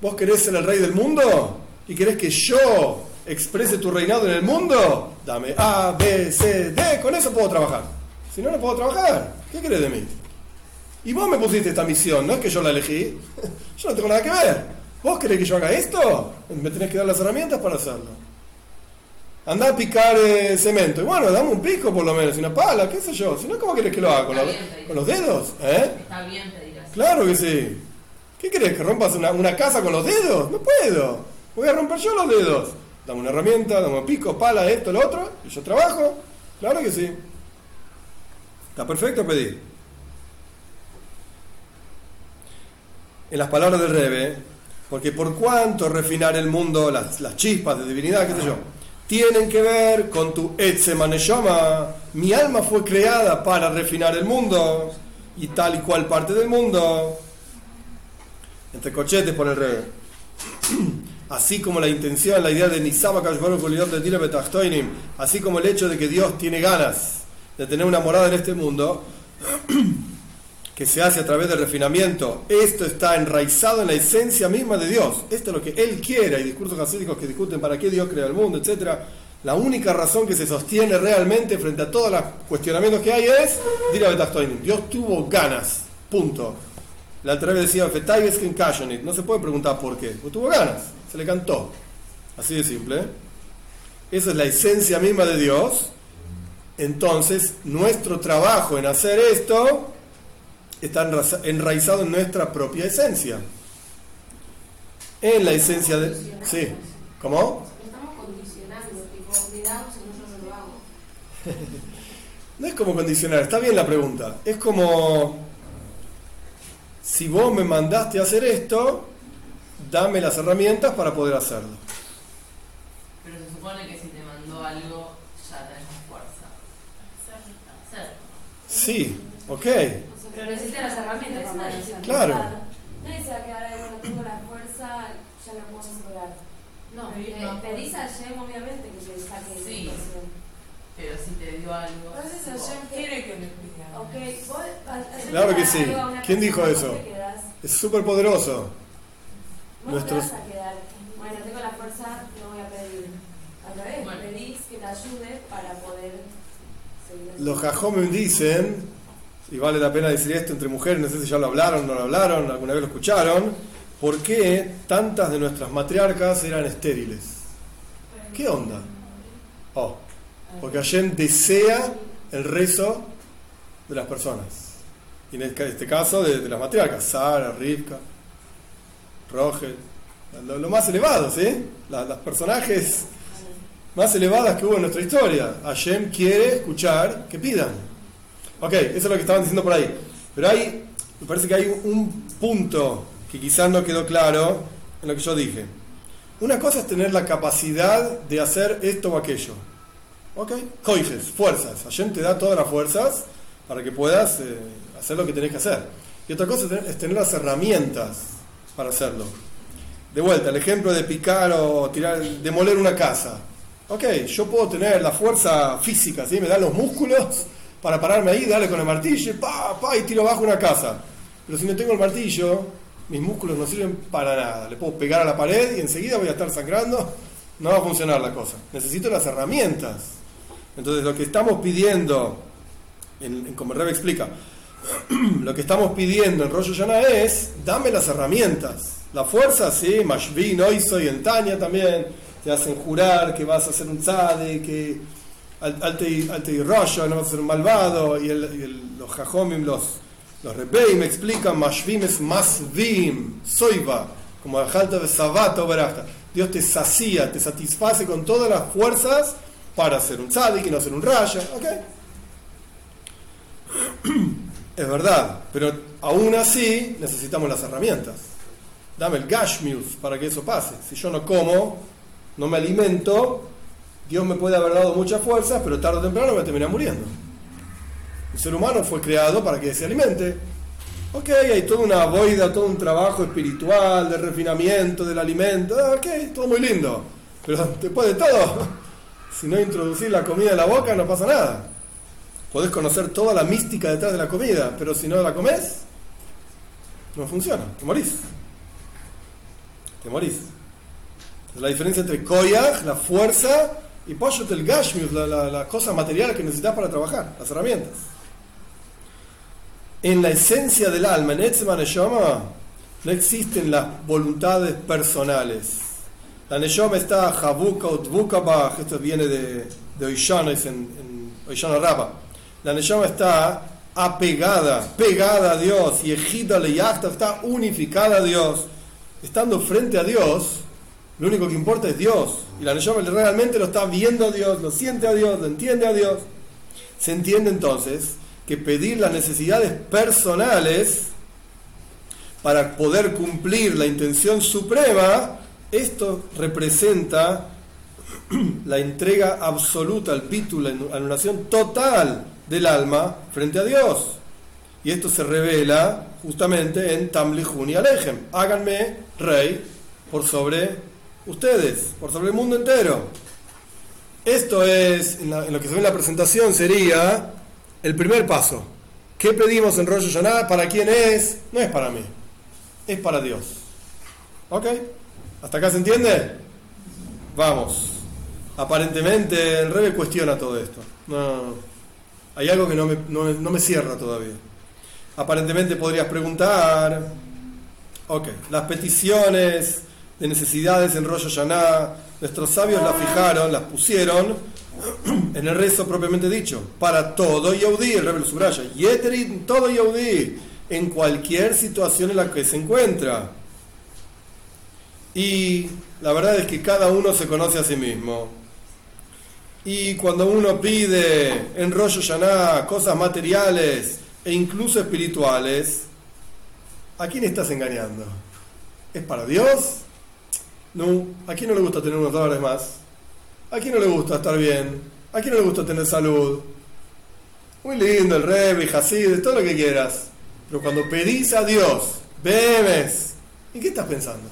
¿vos querés ser el rey del mundo? ¿Y querés que yo exprese tu reinado en el mundo? Dame A, B, C, D, con eso puedo trabajar. Si no, no puedo trabajar. ¿Qué querés de mí? Y vos me pusiste esta misión, no es que yo la elegí. Yo no tengo nada que ver. ¿Vos querés que yo haga esto? Me tenés que dar las herramientas para hacerlo. Andá a picar eh, cemento. Y bueno, dame un pico por lo menos, una pala, qué sé yo. Si no, ¿cómo querés que lo haga? ¿Con, la- con los dedos? ¿Eh? Está bien pedir así. Claro que sí. ¿Qué querés? ¿Que rompas una, una casa con los dedos? No puedo. Voy a romper yo los dedos. Dame una herramienta, dame un pico, pala, esto, lo otro, y yo trabajo. Claro que sí. Está perfecto pedir. En las palabras del Rebe, porque por cuanto refinar el mundo, las, chispas de divinidad, qué sé yo, tienen que ver con tu Etzemaneshama. Mi alma fue creada para refinar el mundo y tal y cual parte del mundo. Entre cochetes por el Rebe. Así como la intención, la idea de Nisama de así como el hecho de que Dios tiene ganas de tener una morada en este mundo, que se hace a través del refinamiento, esto está enraizado en la esencia misma de Dios. Esto es lo que Él quiere. Hay discursos hasídicos que discuten para qué Dios crea el mundo, etc. La única razón que se sostiene realmente frente a todos los cuestionamientos que hay es, Betachtoinim, Dios tuvo ganas, punto. La otra vez decía, no se puede preguntar por qué, porque tuvo ganas, se le cantó. Así de simple. Esa es la esencia misma de Dios. Entonces, nuestro trabajo en hacer esto está enraizado en nuestra propia esencia. En la esencia de... Sí, ¿cómo? Estamos condicionando, tipo, me da, no yo no lo hago. No es como condicionar, está bien la pregunta. Es como, si vos me mandaste a hacer esto, dame las herramientas para poder hacerlo. Pero se supone que si te mandó algo, ya tenés fuerza. Sí, ok. Pero necesita las herramientas para hacerlo. Claro. Nadie se va a quedar ahí, bueno, tengo la fuerza, ya lo puedo superar. No, Pedís a Yem, obviamente, que te saque de Sí. la situación. Pero si te dio algo. Tipo, Hashem Quiere que le cuide a Ok, vos Claro que sí. ¿Quién dijo eso? Es súper poderoso. Vos Nuestros- te vas a quedar, bueno, tengo la fuerza, no voy a pedir. Al revés, Bueno. pedís que te ayude para poder seguir. así. Los Jajomim dicen, y vale la pena decir esto entre mujeres, no sé si ya lo hablaron, no lo hablaron, alguna vez lo escucharon, ¿por qué tantas de nuestras matriarcas eran estériles? ¿Qué onda? Oh, porque Hashem desea el rezo de las personas. Y en este este caso de, las matriarcas, Sara, Rivka, Rogel, lo, más elevado, ¿sí? La- las personajes más elevadas que hubo en nuestra historia. Hashem quiere escuchar que pidan. Ok, eso es lo que estaban diciendo por ahí. Pero hay, me parece que hay un punto que quizás no quedó claro en lo que yo dije. Una cosa es tener la capacidad de hacer esto o aquello. Ok, coiges, fuerzas. Hashem te da todas las fuerzas para que puedas eh, hacer lo que tenés que hacer. Y otra cosa es tener, las herramientas para hacerlo. De vuelta, el ejemplo de picar o tirar, demoler una casa. Ok, yo puedo tener la fuerza física, ¿sí? me dan los músculos para pararme ahí, darle con el martillo, pa, pa, y tiro abajo una casa. Pero si no tengo el martillo, mis músculos no sirven para nada. Le puedo pegar a la pared y enseguida voy a estar sangrando. No va a funcionar la cosa. Necesito las herramientas. Entonces, lo que estamos pidiendo, en, en- como Rebe explica, lo que estamos pidiendo en Rollo Yana es, dame las herramientas. La fuerza, sí, Mashvin, Oiso y en Tania también, te hacen jurar que vas a ser un tzade, que rollo, no ser malvado, y, el- y el- los jajomim, los, los rebeim explican, Mashvim es masvim, soiva, como Ajalta de Sabato Berachta. Dios te sacía, te satisface con todas las fuerzas para ser un tzadik y no ser un raya, ¿ok? Es verdad, pero aún así necesitamos las herramientas. Dame el gashmius para que eso pase. Si yo no como, no me alimento, Dios me puede haber dado muchas fuerzas, pero tarde o temprano me termina muriendo. El ser humano fue creado para que se alimente. Ok, hay toda una boida, todo un trabajo espiritual, de refinamiento del alimento. Ah, Ok, todo muy lindo. Pero después de todo, Si no introducís la comida en la boca, no pasa nada. Podés conocer toda la mística detrás de la comida, pero si no la comes, no funciona, te morís. Te morís. La diferencia entre koyach, la fuerza, y poshut el gashmius, la, la, la cosa material que necesitas para trabajar, las herramientas. En la esencia del alma, en Etzema Neshama, no existen las voluntades personales. La Neshama está Habuka Utvukabach, esto viene de, de Oishana, es en, en Oishana Rabba. La Neshama está apegada, pegada a Dios, y Ejida Leyachta está unificada a Dios. Estando frente a Dios, lo único que importa es Dios. Y la Neshama realmente lo está viendo a Dios, lo siente a Dios, lo entiende a Dios. Se entiende entonces que pedir las necesidades personales para poder cumplir la intención suprema, esto representa la entrega absoluta al pítulo, la anulación total del alma frente a Dios. Y esto se revela justamente en Tamlihun y Alejem. Háganme rey por sobre ustedes, por sobre el mundo entero. Esto es, en, lo que se ve en la presentación, sería el primer paso. ¿Qué pedimos en Rosh Hashanah? ¿Para quién es? No es para mí, es para Dios. ¿Ok? ¿Hasta acá se entiende? Vamos. Aparentemente el Rebe cuestiona todo esto. No, hay algo que no me, no no me cierra todavía. Aparentemente podrías preguntar, ok, las peticiones de necesidades en Rosh Hashanah, nuestros sabios las fijaron, las pusieron en el rezo propiamente dicho, para todo Yehudi, el Rebbe lo subraya, Yeterit, todo Yehudi, en cualquier situación en la que se encuentra. Y la verdad es que cada uno se conoce a sí mismo. Y cuando uno pide en Rosh Hashanah cosas materiales e incluso espirituales, ¿a quién estás engañando? ¿Es para Dios? No. ¿A quién no le gusta tener unos dólares más? ¿A quién no le gusta estar bien? ¿A quién no le gusta tener salud? Muy lindo el Rebbe, Hasid, todo lo que quieras. Pero cuando pedís a Dios, bemes, ¿en qué estás pensando?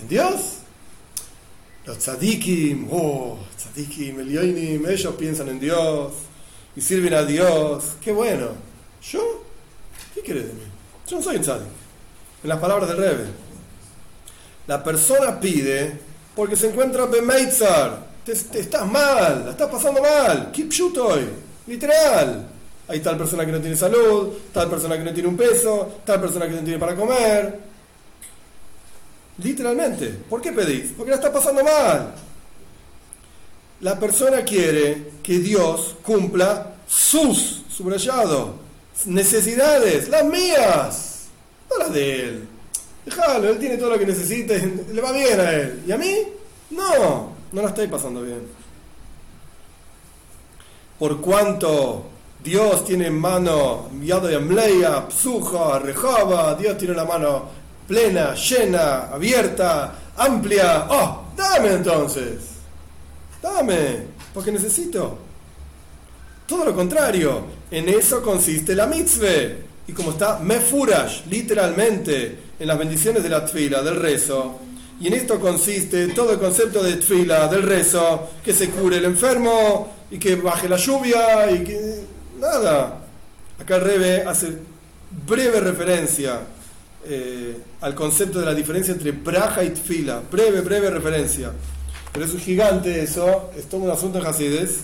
¿En Dios? Los tzadikim, oh, tzadikim, elioinim, ellos piensan en Dios y sirven a Dios. Qué bueno. ¿Yo? ¿Qué querés de mí? Yo no soy un tzadik. En las palabras del Rebbe. La persona pide porque se encuentra Bemeitzar. Te, estás mal, la estás pasando mal. Hoy. Literal. Hay tal persona que no tiene salud, tal persona que no tiene un peso, tal persona que no tiene para comer. Literalmente. ¿Por qué pedís? Porque la está pasando mal. La persona quiere que Dios cumpla sus, subrayado, necesidades, las mías, no las de él. Déjalo, él tiene todo lo que necesita, le va bien a él. ¿Y a mí? No, no la estoy pasando bien. Por cuanto Dios tiene en mano Yado de Amleya, Psuja, Rejaba, Dios tiene la mano plena, llena, abierta, amplia. ¡Oh! Dame entonces. Dame, porque necesito. Todo lo contrario, en eso consiste la mitzvah. Y como está mefurash, literalmente, en las bendiciones de la tfila, del rezo, y en esto consiste todo el concepto de tfila, del rezo, que se cure el enfermo y que baje la lluvia y que. nada. Acá el Rebe hace breve referencia eh, al concepto de la diferencia entre braja y tfila. Breve, breve referencia. Pero es un gigante eso, es todo un asunto en Hasides.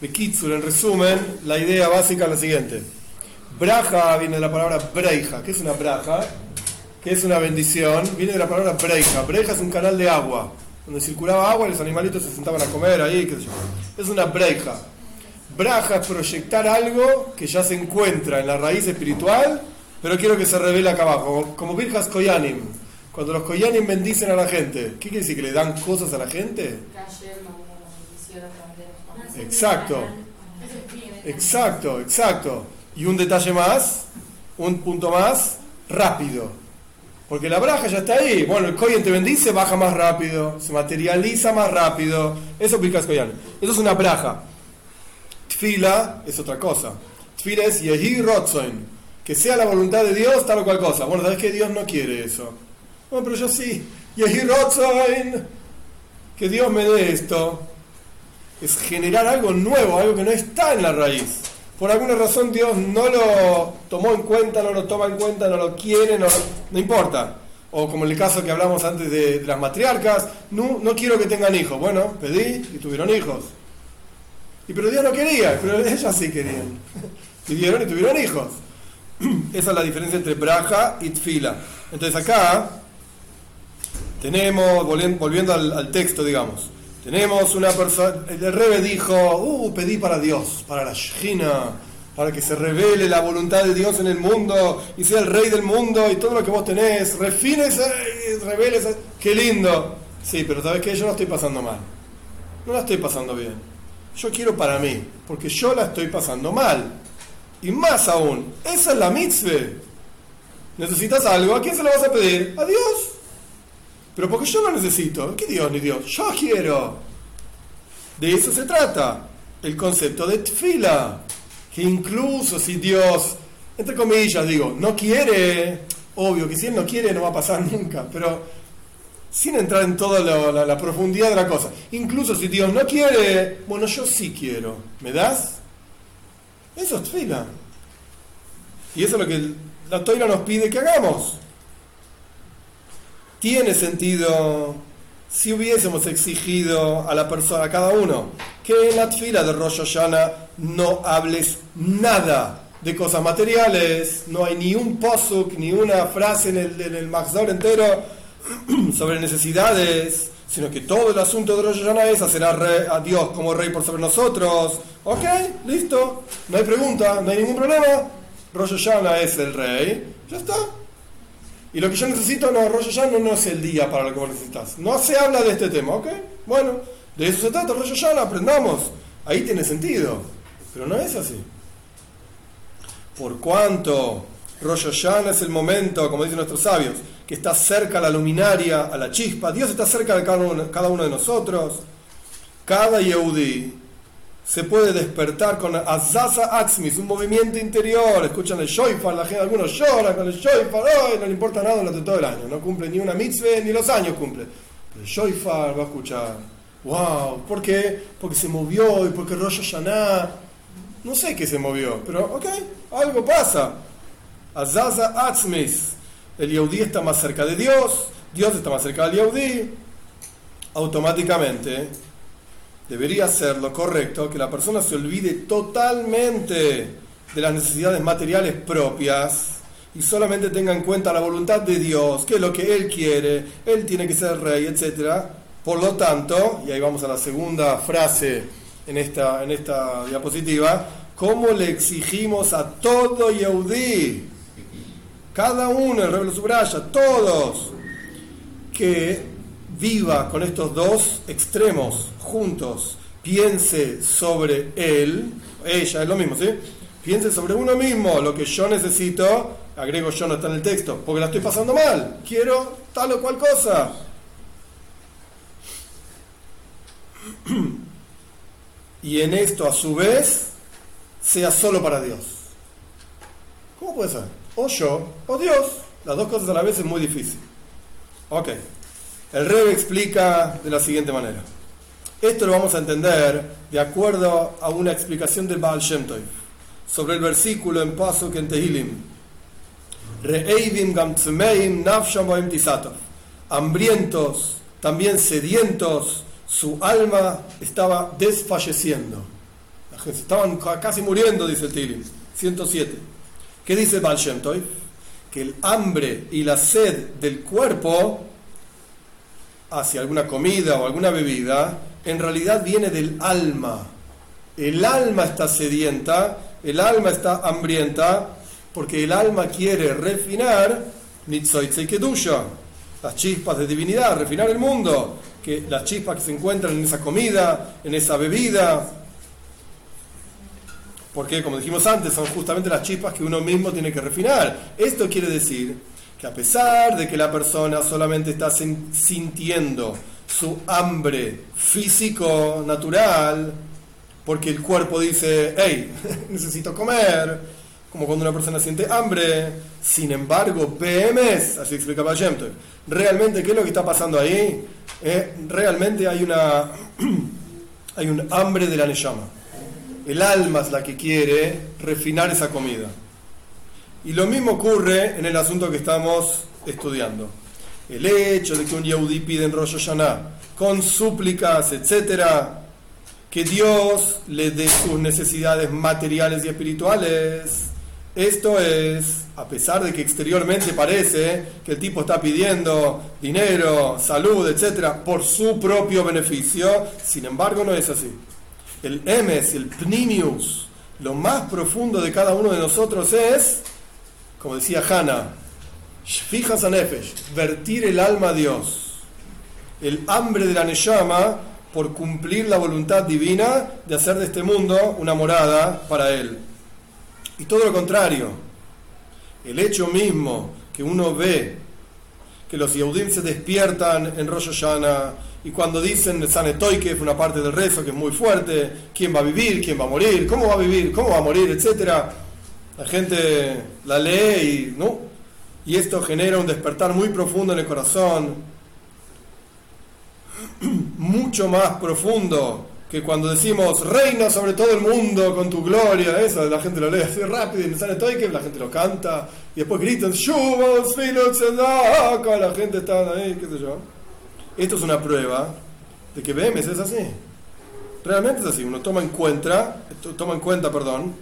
De Kitsur, en resumen, la idea básica es la siguiente. Braja viene de la palabra breija. ¿Qué es una braja? ¿Qué es una bendición? Viene de la palabra breija. Breija es un canal de agua, donde circulaba agua y los animalitos se sentaban a comer ahí, qué sé yo. Es una breija. Braja es proyectar algo que ya se encuentra en la raíz espiritual, pero quiero que se revele acá abajo, como Virjas Koyanim. Cuando los Koyanim bendicen a la gente, ¿qué quiere decir? ¿Que le dan cosas a la gente? Exacto. Exacto, exacto. Y un detalle más, un punto más, rápido. Porque la braja ya está ahí. Bueno, el Koyen te bendice, baja más rápido, se materializa más rápido. Eso es Koyan. Eso es una braja. Tfila es otra cosa. Tfila es Yehi Rotzoin. Que sea la voluntad de Dios, tal o cual cosa. Bueno, ¿sabes que Dios no quiere eso? Bueno, pero yo sí. Yehi Rotzoin. Que Dios me dé esto. es generar algo nuevo, algo que no está en la raíz. Por alguna razón Dios no lo tomó en cuenta, no lo toma en cuenta, no lo quiere, no, no importa. O como en el caso que hablamos antes de, las matriarcas, no, no quiero que tengan hijos. Bueno, pedí y tuvieron hijos. Y pero Dios no quería, pero ellas sí querían. Pidieron y tuvieron hijos. Esa es la diferencia entre braja y tfila. Entonces acá tenemos, volviendo, al texto, digamos, tenemos una persona, el Rebe dijo, uh, pedí para Dios, para la Shina, para que se revele la voluntad de Dios en el mundo y sea el rey del mundo y todo lo que vos tenés, refines, reveles, qué lindo. Sí, pero sabes que yo no estoy pasando mal, no la estoy pasando bien. Yo quiero para mí, porque yo la estoy pasando mal. Y más aún, esa es la mitzvah. ¿Necesitas algo? ¿A quién se lo vas a pedir? A Dios. Pero porque yo lo necesito. ¿Qué Dios ni Dios? Yo quiero. De eso se trata. El concepto de tfila. Que incluso si Dios, entre comillas, digo, no quiere, obvio que si Él no quiere no va a pasar nunca, pero sin entrar en toda la, profundidad de la cosa. Incluso si Dios no quiere, bueno, yo sí quiero. ¿Me das? Eso es tfila. Y eso es lo que la toira nos pide que hagamos. Tiene sentido si hubiésemos exigido a la persona, a cada uno, que en la tfila de Rosh Hashanah no hables nada de cosas materiales, no hay ni un posuk, ni una frase en el, en el entero sobre necesidades, sino que todo el asunto de Rosh Hashanah es hacer a, rey, a Dios como rey por sobre nosotros. Ok, listo, no hay pregunta, no hay ningún problema. Rosh Hashanah es el rey, ya está. Y lo que yo necesito, no, Rosh Hashanah no es el día para lo que vos necesitas. No se habla de este tema, ¿ok? Bueno, de eso se trata, Rosh Hashanah, aprendamos. Ahí tiene sentido, pero no es así. Por cuanto Rosh Hashanah es el momento, como dicen nuestros sabios, que está cerca a la luminaria, a la chispa, Dios está cerca de cada uno, cada uno de nosotros. Cada Yehudi se puede despertar con Azaza Atzmis, un movimiento interior. Escuchan el Shoifar, la gente, algunos lloran con el Shoifar, oh, no le importa nada durante todo el año, no cumple ni una mitzvah ni los años cumple. El Shoifar va a escuchar, wow, ¿por qué? Porque se movió y porque Rosh Hashanah, no sé qué se movió, pero ok, algo pasa. Azaza Atzmis, el Yehudi está más cerca de Dios, Dios está más cerca del Yehudi, automáticamente debería ser lo correcto que la persona se olvide totalmente de las necesidades materiales propias y solamente tenga en cuenta la voluntad de Dios, que es lo que Él quiere, Él tiene que ser rey, etc. Por lo tanto, y ahí vamos a la segunda frase en esta, en esta diapositiva, ¿cómo le exigimos a todo Yehudí, cada uno, el rey lo subraya, todos, que viva con estos dos extremos juntos, piense sobre él, ella es lo mismo, ¿sí? Piense sobre uno mismo, lo que yo necesito, agrego yo no está en el texto, porque la estoy pasando mal, quiero tal o cual cosa. Y en esto, a su vez, sea solo para Dios. ¿Cómo puede ser? O yo, o Dios. Las dos cosas a la vez es muy difícil. Ok. El Rebe explica de la siguiente manera. Esto lo vamos a entender de acuerdo a una explicación del Baal Shem sobre el versículo en Pasuk en Tehilim. Hambrientos, también sedientos, su alma estaba desfalleciendo. Estaban casi muriendo, dice el Tehilim. 107. ¿Qué dice el Baal Shem? Que el hambre y la sed del cuerpo hacia alguna comida o alguna bebida, en realidad viene del alma. El alma está sedienta, el alma está hambrienta, porque el alma quiere refinar Kedusha, las chispas de divinidad, refinar el mundo, que las chispas que se encuentran en esa comida, en esa bebida, porque como dijimos antes, son justamente las chispas que uno mismo tiene que refinar. Esto quiere decir que a pesar de que la persona solamente está sintiendo su hambre físico natural, porque el cuerpo dice, hey, necesito comer, como cuando una persona siente hambre, sin embargo, PMS, así explicaba Shemtov, realmente, ¿qué es lo que está pasando ahí? Eh, realmente hay una, Hay un hambre de la Neyama. El alma es la que quiere refinar esa comida. Y lo mismo ocurre en el asunto que estamos estudiando. El hecho de que un Yehudi pide en Rosh Hashanah con súplicas, etcétera, que Dios le dé sus necesidades materiales y espirituales. Esto es, a pesar de que exteriormente parece que el tipo está pidiendo dinero, salud, etcétera, por su propio beneficio, sin embargo no es así. El emes, el pnimius, lo más profundo de cada uno de nosotros es, como decía Hannah, fijas nefesh, vertir el alma a Dios. El hambre de la Neshama por cumplir la voluntad divina de hacer de este mundo una morada para Él. Y todo lo contrario, el hecho mismo que uno ve que los Yehudim se despiertan en Rosh y cuando dicen Sanetoy, que es una parte del rezo que es muy fuerte, quién va a vivir, quién va a morir, cómo va a vivir, cómo va a morir, etcétera, la gente la lee y, ¿no? y esto genera un despertar muy profundo en el corazón, mucho más profundo que cuando decimos reina sobre todo el mundo con tu gloria, eso la gente lo lee así rápido y me sale que la gente lo canta y después gritan la gente está ahí, qué sé yo. Esto es una prueba de que BMS es así. Realmente es así, uno toma en cuenta, toma en cuenta, perdón,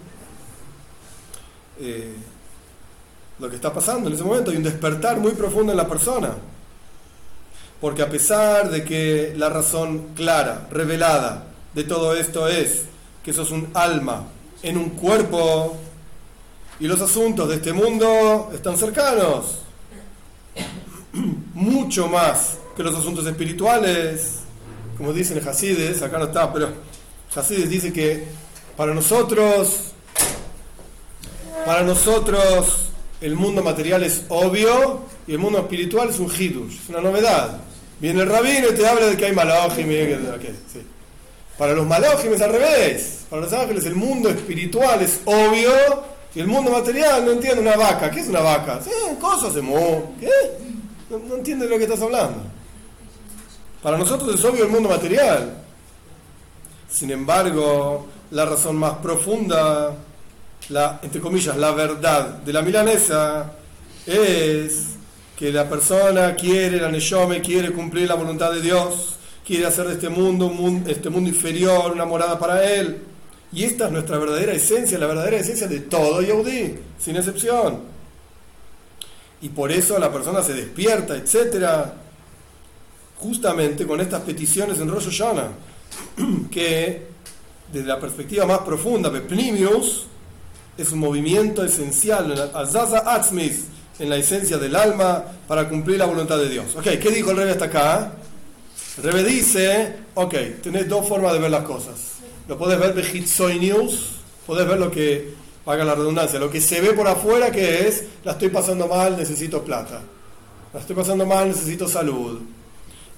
eh, lo que está pasando en ese momento, hay un despertar muy profundo en la persona. Porque a pesar de que la razón clara, revelada de todo esto es que sos un alma en un cuerpo y los asuntos de este mundo están cercanos, mucho más que los asuntos espirituales, como dicen Hasides, acá no está, pero Hasides dice que para nosotros, para nosotros el mundo material es obvio y el mundo espiritual es un hidush, es una novedad. Viene el rabino y te habla de que hay malajim. Para los malajim al revés. Para los ángeles el mundo espiritual es obvio y el mundo material no entiende una vaca. ¿Qué es una vaca? Sí, cosas de mo. ¿Qué? No, no entiende de lo que estás hablando. Para nosotros es obvio el mundo material. Sin embargo, la razón más profunda, la, entre comillas, la verdad de la milanesa es que la persona quiere, la Neshome quiere cumplir la voluntad de Dios, quiere hacer de este mundo, un mundo, este mundo inferior una morada para Él. Y esta es nuestra verdadera esencia, la verdadera esencia de todo Yehudi, sin excepción. Y por eso la persona se despierta, etcétera, justamente con estas peticiones en Rosh Hashanah, que desde la perspectiva más profunda, Beplimius, es un movimiento esencial, en la esencia del alma para cumplir la voluntad de Dios. Ok, ¿qué dijo el rey hasta acá? El rey dice, ok, tenés dos formas de ver las cosas. Lo podés ver de Hitsoy News, podés ver lo que, paga la redundancia, lo que se ve por afuera que es, la estoy pasando mal, necesito plata. La estoy pasando mal, necesito salud.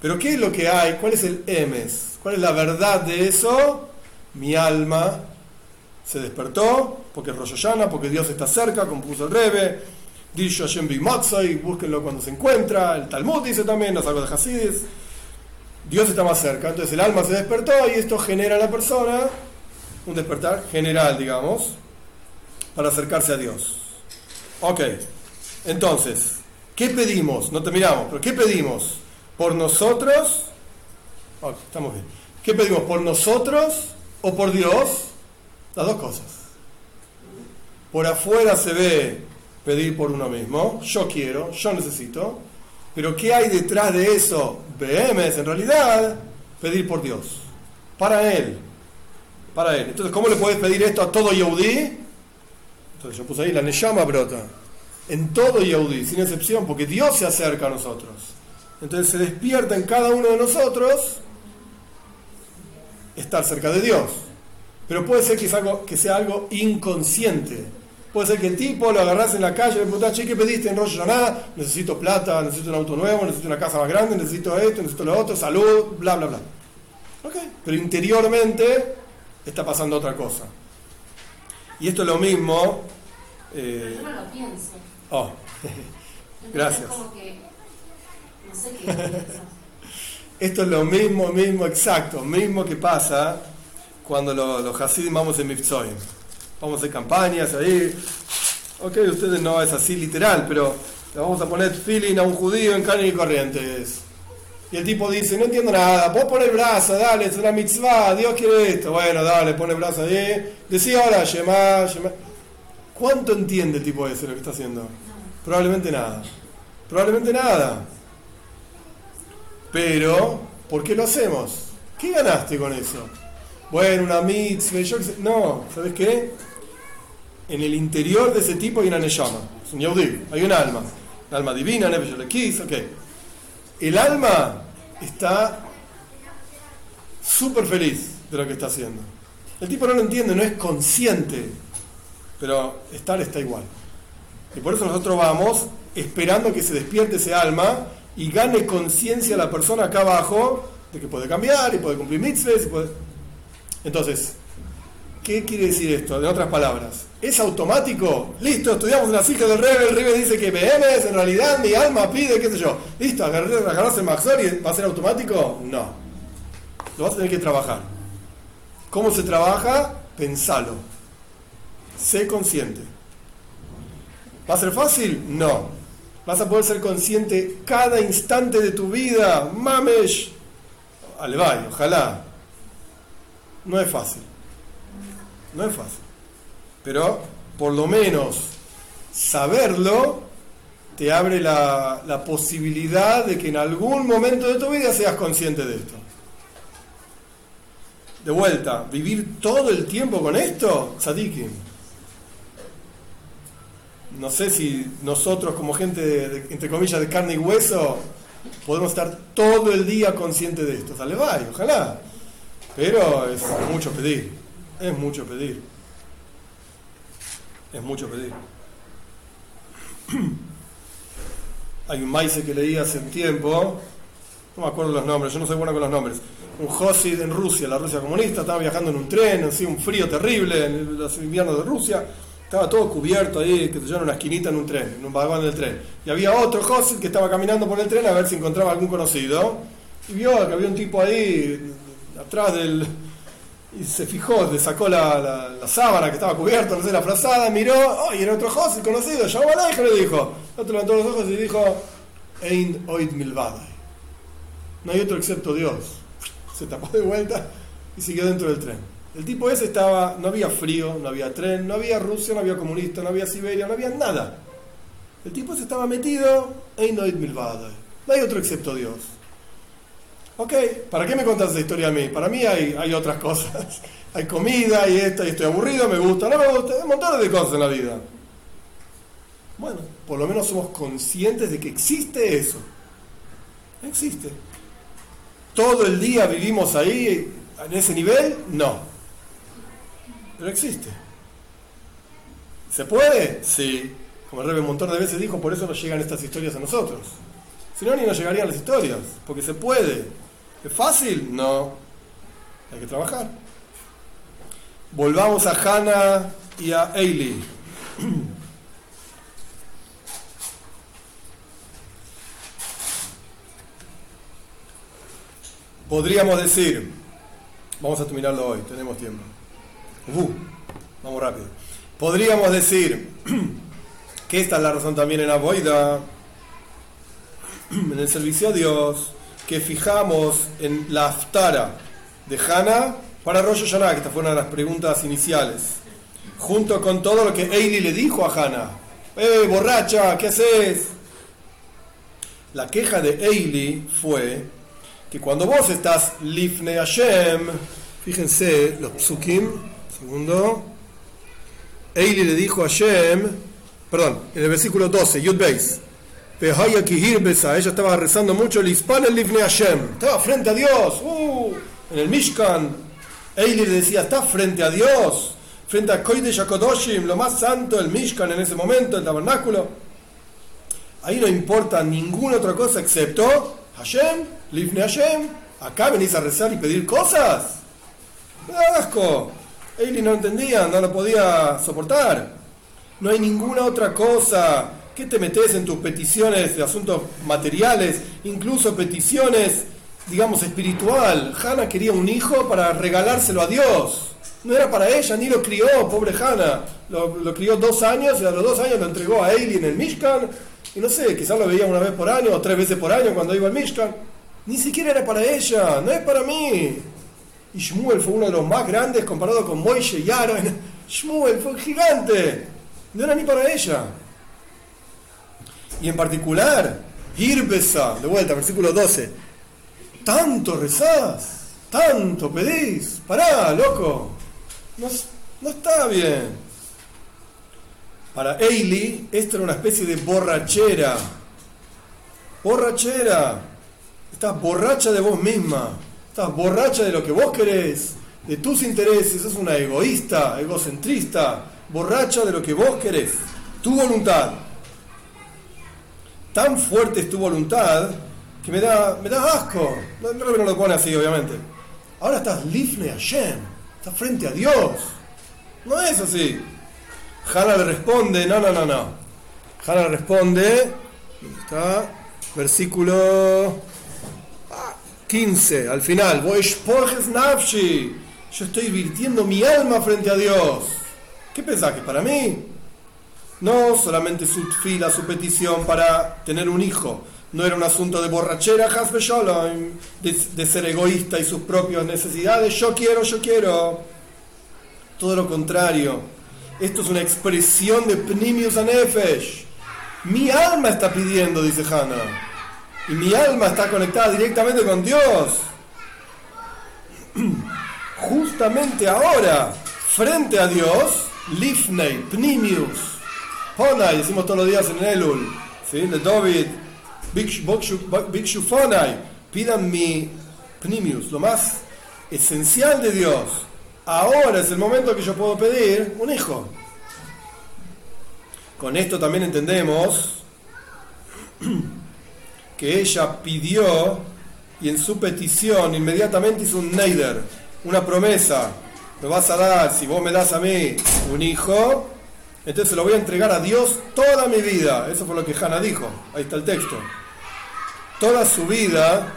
Pero ¿qué es lo que hay? ¿Cuál es el emes? ¿Cuál es la verdad de eso? Mi alma se despertó porque es Rosh porque Dios está cerca, como puso el Rebe Dicho Hashem y búsquenlo cuando se encuentra. El Talmud dice también, los algo de Hasidis. Dios está más cerca. Entonces el alma se despertó y esto genera a la persona un despertar general, digamos, para acercarse a Dios. Ok, entonces, ¿qué pedimos? No terminamos, pero ¿qué pedimos? ¿Por nosotros? Estamos. ¿Qué pedimos? ¿Por nosotros o por Dios? Las dos cosas. Por afuera se ve pedir por uno mismo, yo quiero, yo necesito, pero ¿qué hay detrás de eso? BMS, en realidad, pedir por Dios, para Él, para Él. Entonces, ¿cómo le puedes pedir esto a todo Yehudi? Entonces yo puse ahí, la Neyama brota, en todo Yehudi, sin excepción, porque Dios se acerca a nosotros. Entonces se despierta en cada uno de nosotros estar cerca de Dios. Pero puede ser que, algo, que sea algo inconsciente Puede ser que el tipo lo agarras en la calle y le preguntas, che, ¿qué pediste en Rosh nada Necesito plata, necesito un auto nuevo, necesito una casa más grande, necesito esto, necesito lo otro, salud, bla, bla, bla. Ok, pero interiormente está pasando otra cosa. Y esto es lo mismo. Eh, yo no lo pienso. Oh, gracias. Es como que, no sé qué Esto es lo mismo, mismo, exacto, mismo que pasa cuando lo- los Hasidim vamos en Mifzoim. Vamos a hacer campañas ahí. Ok, ustedes no es así literal, pero le vamos a poner feeling a un judío en carne y corrientes. Y el tipo dice, no entiendo nada, vos pon el brazo, dale, es una mitzvah, Dios quiere esto. Bueno, dale, pon el brazo ahí. Decí ahora, Shema, Shema. ¿Cuánto entiende el tipo ese lo que está haciendo? Probablemente nada. Probablemente nada. Pero, ¿por qué lo hacemos? ¿Qué ganaste con eso? Bueno, una mitzvah, yo sé. No, ¿sabes qué? En el interior de ese tipo hay una neshama, es un hay un alma. Un alma divina, Elekis, ok. El alma está súper feliz de lo que está haciendo. El tipo no lo entiende, no es consciente, pero estar está igual. Y por eso nosotros vamos esperando que se despierte ese alma y gane conciencia la persona acá abajo de que puede cambiar y puede cumplir mitzvahs. y puede- Entonces, ¿qué quiere decir esto? En otras palabras, ¿es automático? Listo, estudiamos en la hija del Rebe, el Rebe dice que BM en realidad mi alma pide, qué sé yo. Listo, agarrar- agarrarse el Maxor y va a ser automático? No. Lo vas a tener que trabajar. ¿Cómo se trabaja? Pensalo. Sé consciente. ¿Va a ser fácil? No. Vas a poder ser consciente cada instante de tu vida. Mamesh. Alevay, ojalá. No es fácil. No es fácil. Pero por lo menos saberlo te abre la, la posibilidad de que en algún momento de tu vida seas consciente de esto. De vuelta, vivir todo el tiempo con esto, tzadikim. No sé si nosotros como gente, de- entre comillas, de carne y hueso, podemos estar todo el día conscientes de esto. Sale, vaya, ojalá. Pero es mucho pedir. Es mucho pedir. Es mucho pedir. Hay un maíz que leí hace un tiempo, no me acuerdo los nombres, yo no soy bueno con los nombres. Un Josid en Rusia, la Rusia comunista, estaba viajando en un tren, así un frío terrible en los inviernos de Rusia, estaba todo cubierto ahí, que se en una esquinita en un tren, en un vagón del tren. Y había otro Josid que estaba caminando por el tren a ver si encontraba algún conocido, y vio que había un tipo ahí atrás del, y se fijó, le sacó la, la- sábana que estaba cubierta, no sé, la frazada, miró, oh, y era otro José conocido, llamó a la le dijo. El otro levantó los ojos y dijo, Ein oid milvadai. No hay otro excepto Dios. Se tapó de vuelta y siguió dentro del tren. El tipo ese estaba, no había frío, no había tren, no había Rusia, no había comunista, no había Siberia, no había nada. El tipo se estaba metido, Ein oid milvadai. No hay otro excepto Dios. Ok, ¿para qué me contas esa historia a mí? Para mí hay, hay otras cosas. Hay comida y esto, y estoy aburrido, me gusta, no me gusta, hay montón de cosas en la vida. Bueno, por lo menos somos conscientes de que existe eso. Existe. ¿Todo el día vivimos ahí, en ese nivel? No. Pero existe. ¿Se puede? Sí. Como el Rebe un montón de veces dijo, por eso nos llegan estas historias a nosotros. Si no, ni nos llegarían las historias, porque se puede. ¿Es fácil? No. Hay que trabajar. Volvamos a Hannah y a Eili. Podríamos decir, vamos a terminarlo hoy, tenemos tiempo. Uh, vamos rápido. Podríamos decir que esta es la razón también en Aboida, en el servicio a Dios, que fijamos en la aftara de Hannah para Rosh Hashanah, que esta fue una de las preguntas iniciales, junto con todo lo que Eili le dijo a Hannah. ¡Eh, borracha! ¿Qué haces? La queja de Eili fue que cuando vos estás Lifne Hashem, fíjense los psukim, segundo, Eili le dijo a Hashem, perdón, en el versículo 12, Yud Beis, ella estaba rezando mucho el el Lifne Hashem, estaba frente a Dios, uh, en el Mishkan, Eili le decía, está frente a Dios, frente a Kodesh HaKodoshim, lo más santo, el Mishkan en ese momento, el tabernáculo. Ahí no importa ninguna otra cosa excepto Hashem, Lifne Hashem. Acá venís a rezar y pedir cosas. Asco. Eli no entendía, no lo podía soportar. No hay ninguna otra cosa. ¿Qué te metes en tus peticiones de asuntos materiales? Incluso peticiones digamos, espiritual. Hannah quería un hijo para regalárselo a Dios. No era para ella, ni lo crió, pobre Hannah. Lo, crió dos años y a los dos años lo entregó a Eli en el Mishkan. Y no sé, quizás lo veía una vez por año o tres veces por año cuando iba al Mishkan. Ni siquiera era para ella, no es para mí. Y Shmuel fue uno de los más grandes comparado con Moishe y Aaron. Shmuel fue gigante. No era ni para ella. Y en particular, Irbesa, de vuelta, versículo 12. Tanto rezás, tanto pedís. Pará, loco. No, no está bien. Para Eili, esto era una especie de borrachera. Borrachera. Estás borracha de vos misma. Estás borracha de lo que vos querés, de tus intereses. Sos una egoísta, egocentrista. Borracha de lo que vos querés. Tu voluntad. Tan fuerte es tu voluntad que me da, me da asco. No, lo pone así, obviamente. Ahora estás lifne Hashem. Estás frente a Dios. No es así. Hannah le responde, no, no, no, no. Hannah le responde, está, versículo 15, al final. Yo estoy virtiendo mi alma frente a Dios. ¿Qué pensás que para mí? No solamente su fila, su petición para tener un hijo. No era un asunto de borrachera, de, de ser egoísta y sus propias necesidades. Yo quiero, yo quiero. Todo lo contrario esto es una expresión de Pnimius Anefesh. Mi alma está pidiendo, dice Hannah. Y mi alma está conectada directamente con Dios. Justamente ahora, frente a Dios, Lifnei, Pnimius, Ponai, decimos todos los días en Elul, ¿sí? de David, Bikshu Fonai, pidan mi Pnimius, lo más esencial de Dios ahora es el momento que yo puedo pedir un hijo. Con esto también entendemos que ella pidió y en su petición inmediatamente hizo un neider, una promesa. Me vas a dar, si vos me das a mí un hijo, entonces se lo voy a entregar a Dios toda mi vida. Eso fue lo que Hannah dijo. Ahí está el texto. Toda su vida,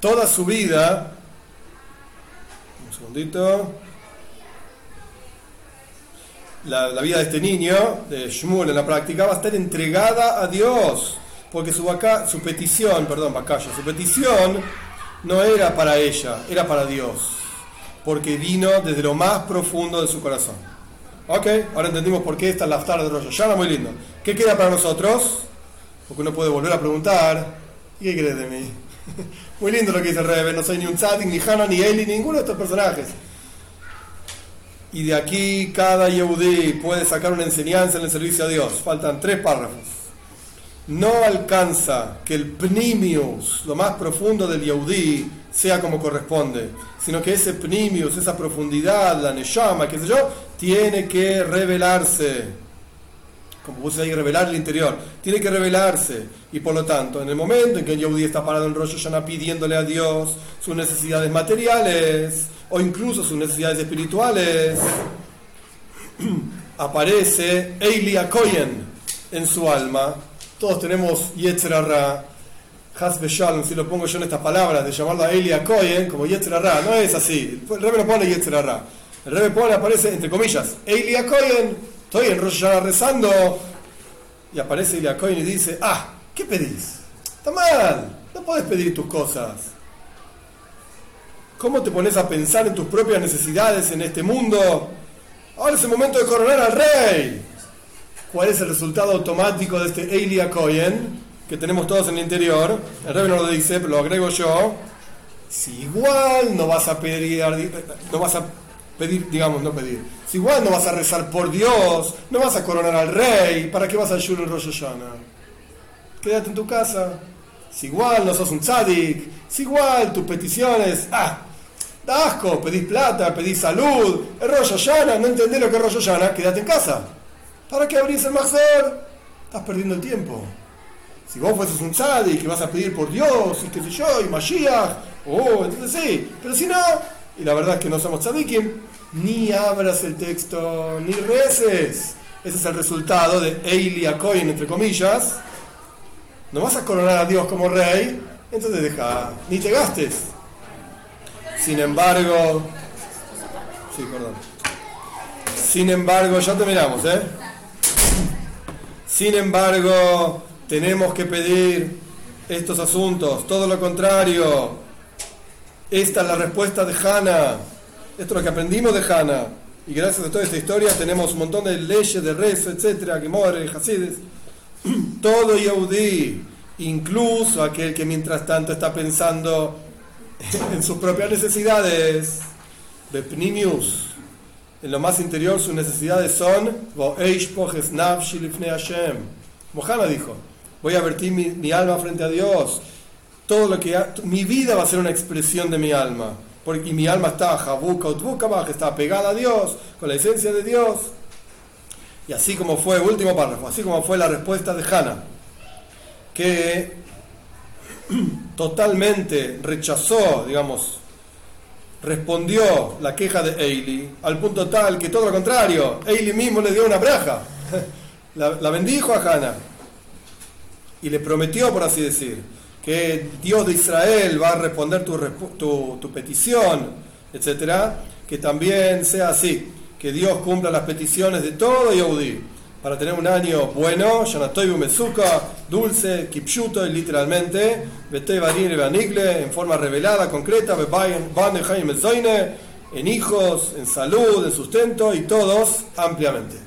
toda su vida segundito. La, vida de este niño, de Shmuel en la práctica, va a estar entregada a Dios. Porque su, petición, perdón, Bacaya, su petición no era para ella, era para Dios. Porque vino desde lo más profundo de su corazón. Ok, ahora entendimos por qué está la tarde de Rosh Hashanah, muy lindo. ¿Qué queda para nosotros? Porque uno puede volver a preguntar, ¿y qué crees de mí? Muy lindo lo que dice Rebe, no soy ni un Tzadik, ni Hannah, ni Eli, ninguno de estos personajes. Y de aquí cada Yehudi puede sacar una enseñanza en el servicio a Dios. Faltan tres párrafos. No alcanza que el pnimius, lo más profundo del Yehudi, sea como corresponde, sino que ese pnimius, esa profundidad, la neshama, qué sé yo, tiene que revelarse como puse ahí, revelar el interior. Tiene que revelarse. Y por lo tanto, en el momento en que el Yehudi está parado en Rosh Hashanah pidiéndole a Dios sus necesidades materiales o incluso sus necesidades espirituales, aparece Eilia Koyen en su alma. Todos tenemos Yetzerara, Hasbe Shalom, si lo pongo yo en estas palabras, de llamarlo a Eilia Koyen como Yetzerara. No es así. El Rebe no pone Yetzerara. El Rebe pone, aparece entre comillas, Eilia Koyen Estoy en Rosh rezando y aparece Iliacoin y dice, ah, ¿qué pedís? Está mal, no puedes pedir tus cosas. ¿Cómo te pones a pensar en tus propias necesidades en este mundo? Ahora es el momento de coronar al rey. ¿Cuál es el resultado automático de este Elia Cohen que tenemos todos en el interior? El rey no lo dice, pero lo agrego yo. Si igual no vas a pedir, no vas a pedir, digamos, no pedir. Si igual no vas a rezar por Dios, no vas a coronar al rey, ¿para qué vas a Shul en Rosh Hashanah? Quédate en tu casa. Si igual no sos un tzadik, si igual tus peticiones, ah, da asco, pedís plata, pedís salud, es Rosh Hashanah, no entendés lo que es Rosh Hashanah, quédate en casa. ¿Para qué abrís el Mahzer? Estás perdiendo el tiempo. Si vos fueses un tzadik y vas a pedir por Dios, y qué sé yo, y Mashiach, oh, entonces sí. Pero si no, y la verdad es que no somos tzadikim, ni abras el texto, ni reces. Ese es el resultado de Eilia Coin, entre comillas, no vas a coronar a Dios como rey, entonces deja, ni te gastes. Sin embargo, sí, perdón. Sin embargo, ya terminamos, ¿eh? Sin embargo, tenemos que pedir estos asuntos, todo lo contrario. Esta es la respuesta de Hannah. Esto es lo que aprendimos de Hannah. Y gracias a toda esta historia tenemos un montón de leyes de rezo, etcétera, que more, Hasides. Todo Yehudi, incluso aquel que mientras tanto está pensando en sus propias necesidades, Bepnimius, en lo más interior sus necesidades son, Mojana dijo, voy a vertir mi, alma frente a Dios, todo lo que mi vida va a ser una expresión de mi alma, porque mi alma está utbuka, está pegada a Dios, con la esencia de Dios. Y así como fue, último párrafo, así como fue la respuesta de Hannah, que totalmente rechazó, digamos, respondió la queja de Eili, al punto tal que todo lo contrario, Eili mismo le dio una braja, la, bendijo a Hannah. Y le prometió, por así decir, que Dios de Israel va a responder tu, petición, etcétera, que también sea así, que Dios cumpla las peticiones de todo Yehudi para tener un año bueno, Yanatoy Mezuka, dulce, kipshuto, literalmente, Banigle, en forma revelada, concreta, en hijos, en salud, en sustento y todos ampliamente.